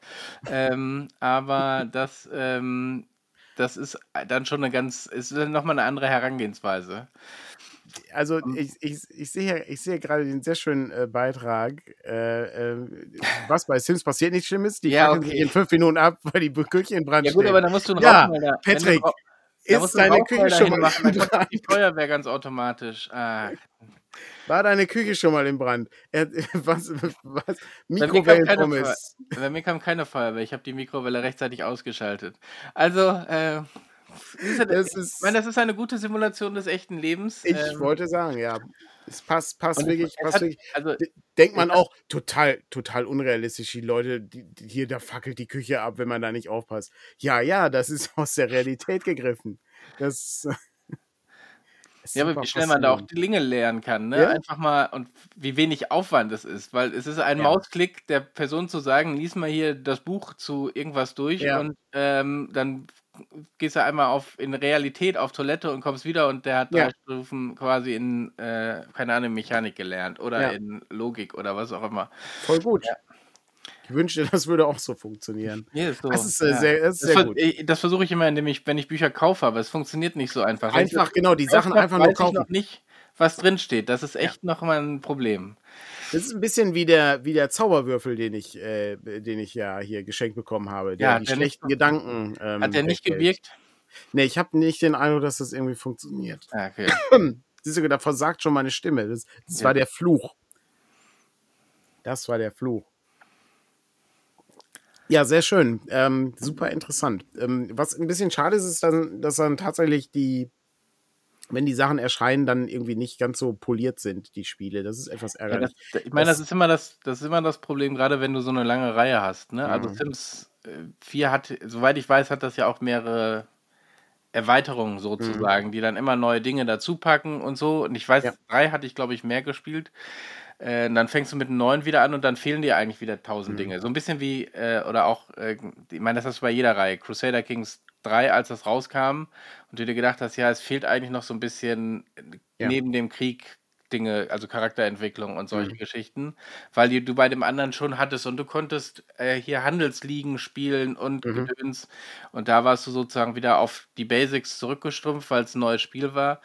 ähm, aber (laughs) das, ähm, das ist dann schon eine ganz, ist nochmal eine andere Herangehensweise. Also ich, ich, ich sehe ich sehe gerade den sehr schönen äh, Beitrag, äh, äh, was bei Sims passiert nichts Schlimmes. Die Ja, okay. sich in fünf Minuten ab, weil die Küche in Brand Ja gut, steht. aber da musst du einen Ja, Rauchmelder, Patrick, ist deine Küche schon mal in Brand? die Feuerwehr ganz automatisch. Ah, War deine Küche schon mal in Brand? Er, (laughs) was, was? Bei mir kam keine Mikrowellenpommes. Bei mir kam keine Feuerwehr. Ich habe die Mikrowelle rechtzeitig ausgeschaltet. Also, äh, ja- Das ich ist, meine, das ist eine gute Simulation des echten Lebens. ich ähm, wollte sagen, ja. Es passt, passt wirklich, passt hat, wirklich. also, Denkt man auch total, total unrealistisch. Die Leute, die, die hier, da fackelt die Küche ab, wenn man da nicht aufpasst. Ja, ja, das ist (laughs) aus der Realität gegriffen. Das. (laughs) ja, aber wie schnell man da auch die Dinge lernen kann, ne? Ja. Einfach mal und wie wenig Aufwand es ist, weil es ist ein Ja. Mausklick der Person zu sagen, lies mal hier das Buch zu irgendwas durch Ja. und ähm, dann gehst du einmal auf in Realität auf Toilette und kommst wieder und der hat drei Ja. Stufen quasi in, äh, keine Ahnung, Mechanik gelernt oder Ja. in Logik oder was auch immer. Voll gut. Ja. Ich wünschte, das würde auch so funktionieren. Nee, so, Das ist, äh, ja. sehr, das ist Das, sehr gut. ich- das versuche ich immer, indem ich, wenn ich Bücher kaufe, aber es funktioniert nicht so einfach. Wenn ich Einfach, genau, die Sachen einfach nur weiß ich kaufen. noch nicht, was drinsteht. Das ist echt ja. nochmal ein Problem. Das ist ein bisschen wie der, wie der Zauberwürfel, den ich, äh, den ich ja hier geschenkt bekommen habe. Der ja, die schlechten nicht, Gedanken. Ähm, hat der nicht gewirkt? Nee, ich habe nicht den Eindruck, dass das irgendwie funktioniert. Ah, okay. (clears throat) Siehst du, da versagt schon meine Stimme. Das, das ja. war der Fluch. Das war der Fluch. Ja, sehr schön. Ähm, super interessant. Ähm, was ein bisschen schade ist, ist dann, dass dann tatsächlich die, wenn die Sachen erscheinen, dann irgendwie nicht ganz so poliert sind, die Spiele. Das ist etwas ärgerlich. Ja, das, ich meine, das, das, ist immer das, das ist immer das Problem, gerade wenn du so eine lange Reihe hast. Ne? Also mhm. Sims 4 äh, hat, soweit ich weiß, hat das ja auch mehrere Erweiterungen sozusagen, mhm. die dann immer neue Dinge dazu packen und so. Und ich weiß, ja. drei hatte ich, glaube ich, mehr gespielt. Äh, dann fängst du mit einem neuen wieder an und dann fehlen dir eigentlich wieder tausend mhm. Dinge. So ein bisschen wie, äh, oder auch, äh, ich meine, das hast du bei jeder Reihe. Crusader Kings 3, als das rauskam und du dir gedacht hast, ja, es fehlt eigentlich noch so ein bisschen ja. neben dem Krieg Dinge, also Charakterentwicklung und solche mhm. Geschichten, weil die, du bei dem anderen schon hattest und du konntest äh, hier Handelsligen spielen und mhm. Gedöns und da warst du sozusagen wieder auf die Basics zurückgestumpft, weil es ein neues Spiel war.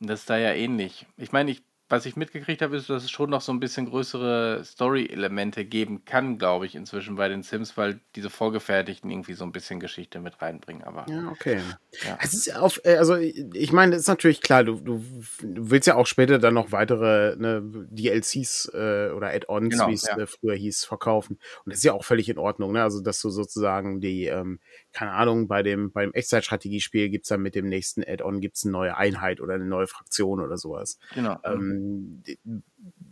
Und das ist da ja ähnlich. Ich meine, ich was ich mitgekriegt habe, ist, dass es schon noch so ein bisschen größere Story-Elemente geben kann, glaube ich, inzwischen bei den Sims, weil diese vorgefertigten irgendwie so ein bisschen Geschichte mit reinbringen. Aber ja, okay. Ja. Es ist auf, äh, also ich meine, es ist natürlich klar, du, du, willst ja auch später dann noch weitere ne, DLCs äh, oder Add-ons, genau, wie es ja. äh, früher hieß, verkaufen. Und das ist ja auch völlig in Ordnung, ne? Also, dass du sozusagen die, ähm, keine Ahnung, bei dem, beim Echtzeitstrategiespiel gibt es dann mit dem nächsten Add-on gibt's eine neue Einheit oder eine neue Fraktion oder sowas. Genau. Ähm,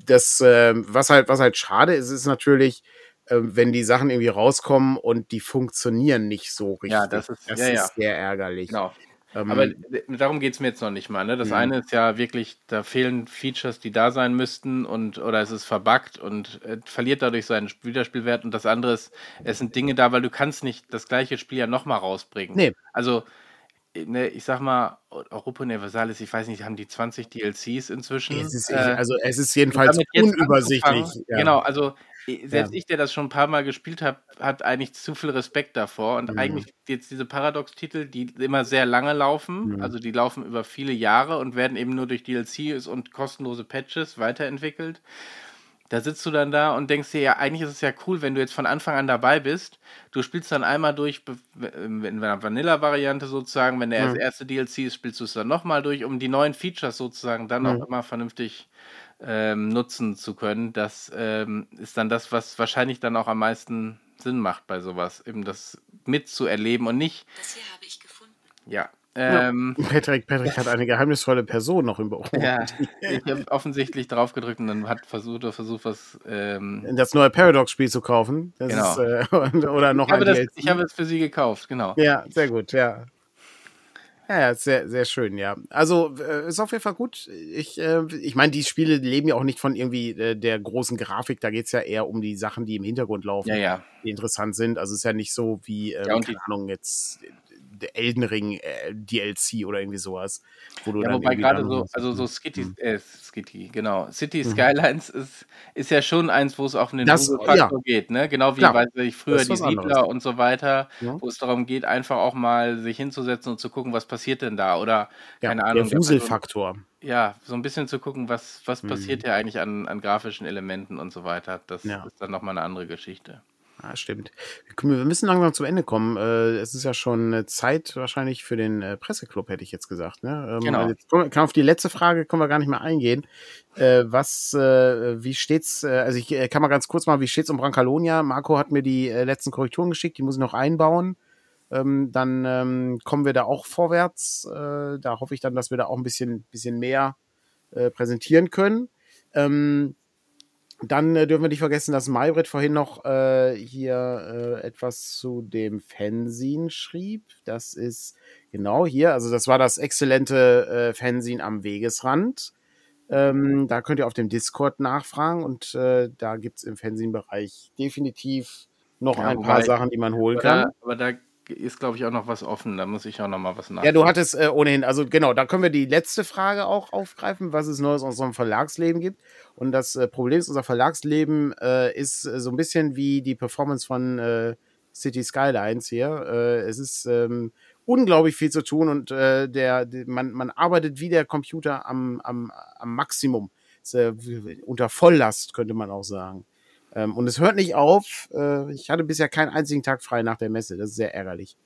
das, äh, was halt, was halt schade ist, ist natürlich, äh, wenn die Sachen irgendwie rauskommen und die funktionieren nicht so richtig. Ja, das ist, das ja, ist sehr ärgerlich. Genau. Ähm, Aber darum geht es mir jetzt noch nicht mal. Ne? Das mhm. eine ist ja wirklich, da fehlen Features, die da sein müssten und oder es ist verbuggt und äh, verliert dadurch seinen Wiederspielwert. Und das andere ist, es sind Dinge da, weil du kannst nicht das gleiche Spiel ja nochmal rausbringen. Nee. Also ne, ich sag mal, Europa Universalis, ich weiß nicht, haben die 20 DLCs inzwischen? Es ist, äh, also es ist jedenfalls unübersichtlich. Ja. Genau, also selbst ja. ich, der das schon ein paar Mal gespielt habe, hat eigentlich zu viel Respekt davor. Und mhm. eigentlich jetzt diese Paradox-Titel, die immer sehr lange laufen, mhm. also die laufen über viele Jahre und werden eben nur durch DLCs und kostenlose Patches weiterentwickelt. Da sitzt du dann da und denkst dir, ja, eigentlich ist es ja cool, wenn du jetzt von Anfang an dabei bist. Du spielst dann einmal durch, in einer Vanilla-Variante sozusagen, wenn der mhm. erste DLC ist, spielst du es dann nochmal durch, um die neuen Features sozusagen dann mhm. auch immer vernünftig ähm, nutzen zu können. Das ähm, ist dann das, was wahrscheinlich dann auch am meisten Sinn macht bei sowas, eben das mitzuerleben und nicht. Das hier habe ich gefunden. Ja, ähm, ja. Patrick, Patrick hat eine geheimnisvolle Person noch im Büro. Ja, ich habe offensichtlich drauf gedrückt und dann hat versucht, versucht was. Ähm, das neue Paradox-Spiel zu kaufen. Das genau. Ist, äh, (laughs) oder noch ich habe, das, ich habe es für sie gekauft, genau. Ja, sehr gut, ja. Ja, ja, sehr, sehr schön, ja. Also äh, ist auf jeden Fall gut. Ich, äh, ich meine, die Spiele leben ja auch nicht von irgendwie äh, der großen Grafik. Da geht es ja eher um die Sachen, die im Hintergrund laufen, ja, ja. die interessant sind. Also es ist ja nicht so wie, ähm, ja, keine Ahnung, jetzt Elden Ring äh, DLC oder irgendwie sowas. Wo du ja, dann wobei gerade so, also so Skitty, mhm. äh, Skitty, genau. City mhm. Skylines ist, ist ja schon eins, wo es auf einen Faktor ja. geht, ne? Genau wie Klar, weiß ich, früher die Siedler und so weiter, ja. wo es darum geht, einfach auch mal sich hinzusetzen und zu gucken, was passiert denn da oder keine ja, Ahnung. Der Wuselfaktor. Ja, so ein bisschen zu gucken, was, was mhm. passiert ja eigentlich an, an grafischen Elementen und so weiter. Das ist dann nochmal eine andere Geschichte. Ja, stimmt. Wir müssen langsam zum Ende kommen. Äh, es ist ja schon Zeit wahrscheinlich für den äh, Presseclub, hätte ich jetzt gesagt. Ne? Ähm, genau. Jetzt kann auf die letzte Frage können wir gar nicht mehr eingehen. Äh, was, wie steht's? Also ich kann mal ganz kurz mal, wie steht's um Brancalonia? Marco hat mir die letzten Korrekturen geschickt, die muss ich noch einbauen. Ähm, dann ähm, kommen wir da auch vorwärts. Da hoffe ich dann, dass wir da auch ein bisschen, bisschen mehr präsentieren können. Dann äh, dürfen wir nicht vergessen, dass Maybrit vorhin noch äh, hier äh, etwas zu dem Fanzine schrieb. Das ist genau hier, also das war das exzellente äh, Fanzine am Wegesrand. Ähm, da könnt ihr auf dem Discord nachfragen und äh, da gibt es im Fanzine-Bereich definitiv noch ja, ein paar Sachen, die man holen kann. aber da ist, glaube ich, auch noch was offen. Da muss ich auch noch mal was nachdenken. Ja, du hattest äh, ohnehin, also genau, da können wir die letzte Frage auch aufgreifen, was es Neues aus unserem Verlagsleben gibt. Und das äh, Problem ist, unser Verlagsleben äh, ist äh, so ein bisschen wie die Performance von äh, City Skylines hier. Äh, es ist ähm, unglaublich viel zu tun und der, der, man, man arbeitet wie der Computer am, am, am Maximum. Ist, unter Volllast, könnte man auch sagen. Ähm, und es hört nicht auf. Äh, ich hatte bisher keinen einzigen Tag frei nach der Messe. Das ist sehr ärgerlich.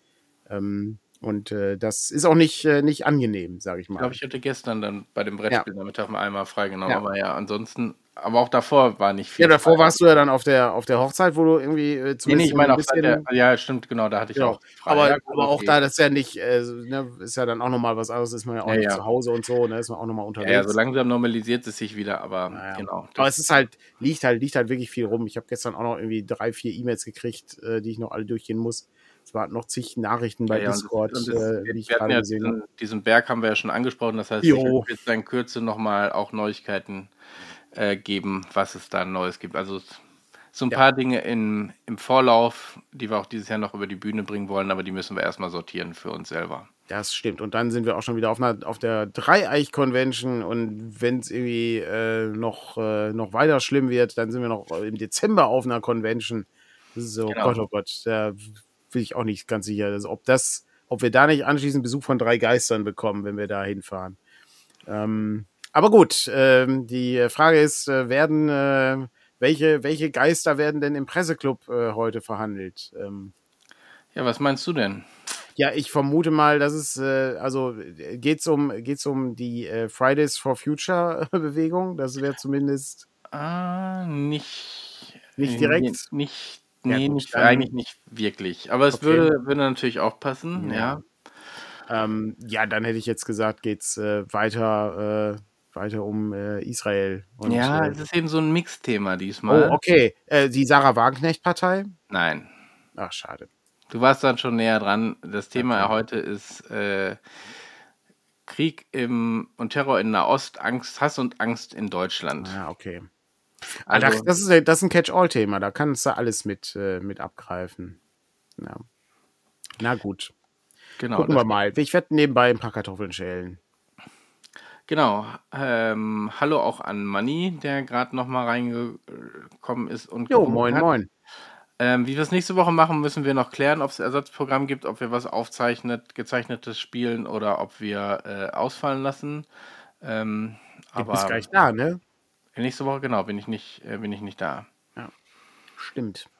Ähm, und äh, das ist auch nicht, äh, nicht angenehm, sage ich mal. Ich glaube, ich hatte gestern dann bei dem Brettspiel ja. Nachmittag mal einmal freigenommen, ja. aber ja, ansonsten, aber auch davor war nicht viel. Ja, davor frei. warst du ja dann auf der, auf der Hochzeit, wo du irgendwie äh, zumindest. Nee, nee ich meine auch, der, ja, stimmt, genau, da hatte ich ja. auch frei. Aber, ja, aber auch da, das ist ja nicht, äh, ne, ist ja dann auch nochmal was anderes, ist man ja auch nicht zu Hause und so, ne, ist man auch nochmal unterwegs. Ja, so langsam normalisiert es sich wieder, aber genau. Aber es ist halt, liegt halt, liegt halt wirklich viel rum. Ich habe gestern auch noch irgendwie drei, vier E-Mails gekriegt, äh, die ich noch alle durchgehen muss. Es waren noch zig Nachrichten bei ja, Discord, das, äh, die ich gerade ja gesehen habe. Diesen Berg haben wir ja schon angesprochen. Das heißt, jo. ich jetzt in Kürze nochmal auch Neuigkeiten äh, geben, was es da Neues gibt. Also so ein ja. paar Dinge in, im Vorlauf, die wir auch dieses Jahr noch über die Bühne bringen wollen, aber die müssen wir erstmal sortieren für uns selber. Das stimmt. Und dann sind wir auch schon wieder auf, einer, auf der Dreieich-Convention. Und wenn es irgendwie äh, noch, äh, noch weiter schlimm wird, dann sind wir noch im Dezember auf einer Convention. So, genau. Gott, oh Gott, da bin ich auch nicht ganz sicher, also ob das, ob wir da nicht anschließend Besuch von drei Geistern bekommen, wenn wir da hinfahren. Ähm, aber gut, ähm, die Frage ist, äh, werden äh, welche, welche Geister werden denn im Presseclub äh, heute verhandelt? Ähm, ja, was meinst du denn? Ja, ich vermute mal, dass es, äh, also geht es um, geht's um die äh, Fridays for Future (laughs) Bewegung? Das wäre zumindest. Ah, nicht. Nicht direkt? Nicht Nee, ja, nicht, eigentlich nicht wirklich. Aber es okay. würde, würde natürlich auch passen, ja. Ja, ähm, ja dann hätte ich jetzt gesagt, geht es äh, weiter, äh, weiter um äh, Israel. Und, ja, es ist eben so ein Mixthema diesmal. Oh, okay. Äh, die Sarah Wagenknecht-Partei? Nein. Ach, schade. Du warst dann schon näher dran. Das Thema okay. heute ist äh, Krieg im, und Terror in Nahost, Angst, Hass und Angst in Deutschland. Ja, ah, okay. Also, das, ist, das ist ein Catch-all-Thema, da kannst du alles mit, äh, mit abgreifen. Ja. Na gut. Genau. Gucken wir mal. Ich werde nebenbei ein paar Kartoffeln schälen. Genau. Ähm, hallo auch an Manni, der gerade noch mal reingekommen ist und Jo, moin, hat. moin. Ähm, wie wir es nächste Woche machen, müssen wir noch klären, ob es Ersatzprogramm gibt, ob wir was aufzeichnet, gezeichnetes spielen oder ob wir äh, ausfallen lassen. Ähm, du aber, bist gleich da, ne? Nächste Woche, genau, bin ich nicht, äh, bin ich nicht da. Ja, stimmt.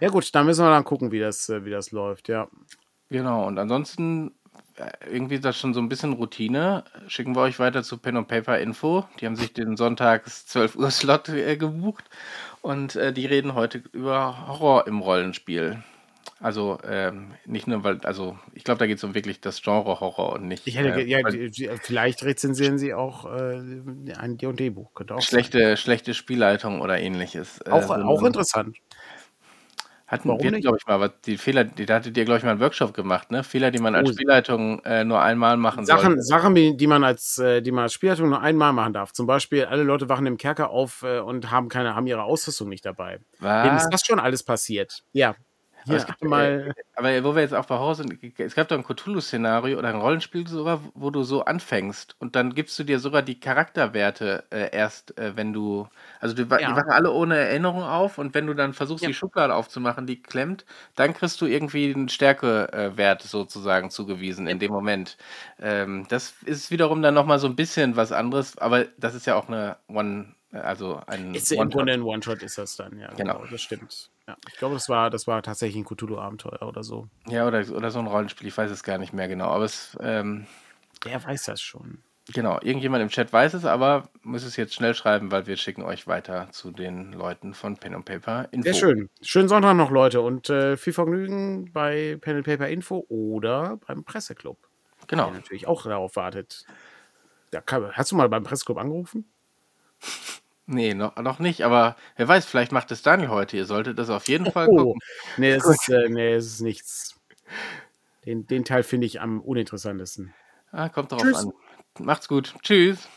Ja gut, dann müssen wir dann gucken, wie das, äh, wie das läuft, ja. Genau, und ansonsten irgendwie ist das schon so ein bisschen Routine. Schicken wir euch weiter zu Pen und Paper Info. Die haben sich den Sonntags 12 Uhr Slot äh, gebucht und äh, die reden heute über Horror im Rollenspiel. Also ähm, nicht nur, weil, also ich glaube, da geht es um wirklich das Genre Horror und nicht. Ich hätte, äh, ja, vielleicht rezensieren sie auch äh, ein D&D-Buch. Schlechte, sein. schlechte Spielleitung oder ähnliches. Äh, auch, so auch interessant. Hatten Warum wir, glaube ich, mal, was die Fehler, die, da hattet ihr, glaube ich, mal einen Workshop gemacht, ne? Fehler, die man als. Spielleitung äh, nur einmal machen Sachen, sollte. Sachen, die man als, äh, die man als Spielleitung nur einmal machen darf. Zum Beispiel, alle Leute wachen im Kerker auf äh, und haben keine, haben ihre Ausrüstung nicht dabei. Was? Denen ist das schon alles passiert. Ja. Ja, aber, gibt, mal, äh, aber wo wir jetzt auch bei Horror sind, es gab da ein Cthulhu-Szenario oder ein Rollenspiel sogar, wo du so anfängst und dann gibst du dir sogar die Charakterwerte äh, erst, äh, wenn du, also die, ja. die wachen alle ohne Erinnerung auf und wenn du dann versuchst, ja. die Schublade aufzumachen, die klemmt, dann kriegst du irgendwie einen Stärkewert sozusagen zugewiesen in dem Moment. Ähm, das ist wiederum dann nochmal so ein bisschen was anderes, aber das ist ja auch eine One- also ein ist Im Grunde ein One-Shot ist das dann, ja. Genau. genau. Das stimmt. Ja, ich glaube, das war, das war tatsächlich ein Cthulhu-Abenteuer oder so. Ja, oder, oder so ein Rollenspiel, ich weiß es gar nicht mehr genau. Aber es. Ähm, Der weiß das schon. Genau, irgendjemand im Chat weiß es, aber muss es jetzt schnell schreiben, weil wir schicken euch weiter zu den Leuten von Pen and Paper Info. Sehr schön. Schönen Sonntag noch, Leute, und äh, viel Vergnügen bei Pen and Paper Info oder beim Presseclub. Genau. Der natürlich auch darauf wartet. Da kann, hast du mal beim Presseclub angerufen? (laughs) Nee, noch, noch nicht, aber wer weiß, vielleicht macht es Daniel heute. Ihr solltet das auf jeden Fall oh, gucken. Nee, es (laughs) ist, äh, nee, es ist nichts. Den, den Teil finde ich am uninteressantesten. Ah, kommt darauf Tschüss. an. Macht's gut. Tschüss.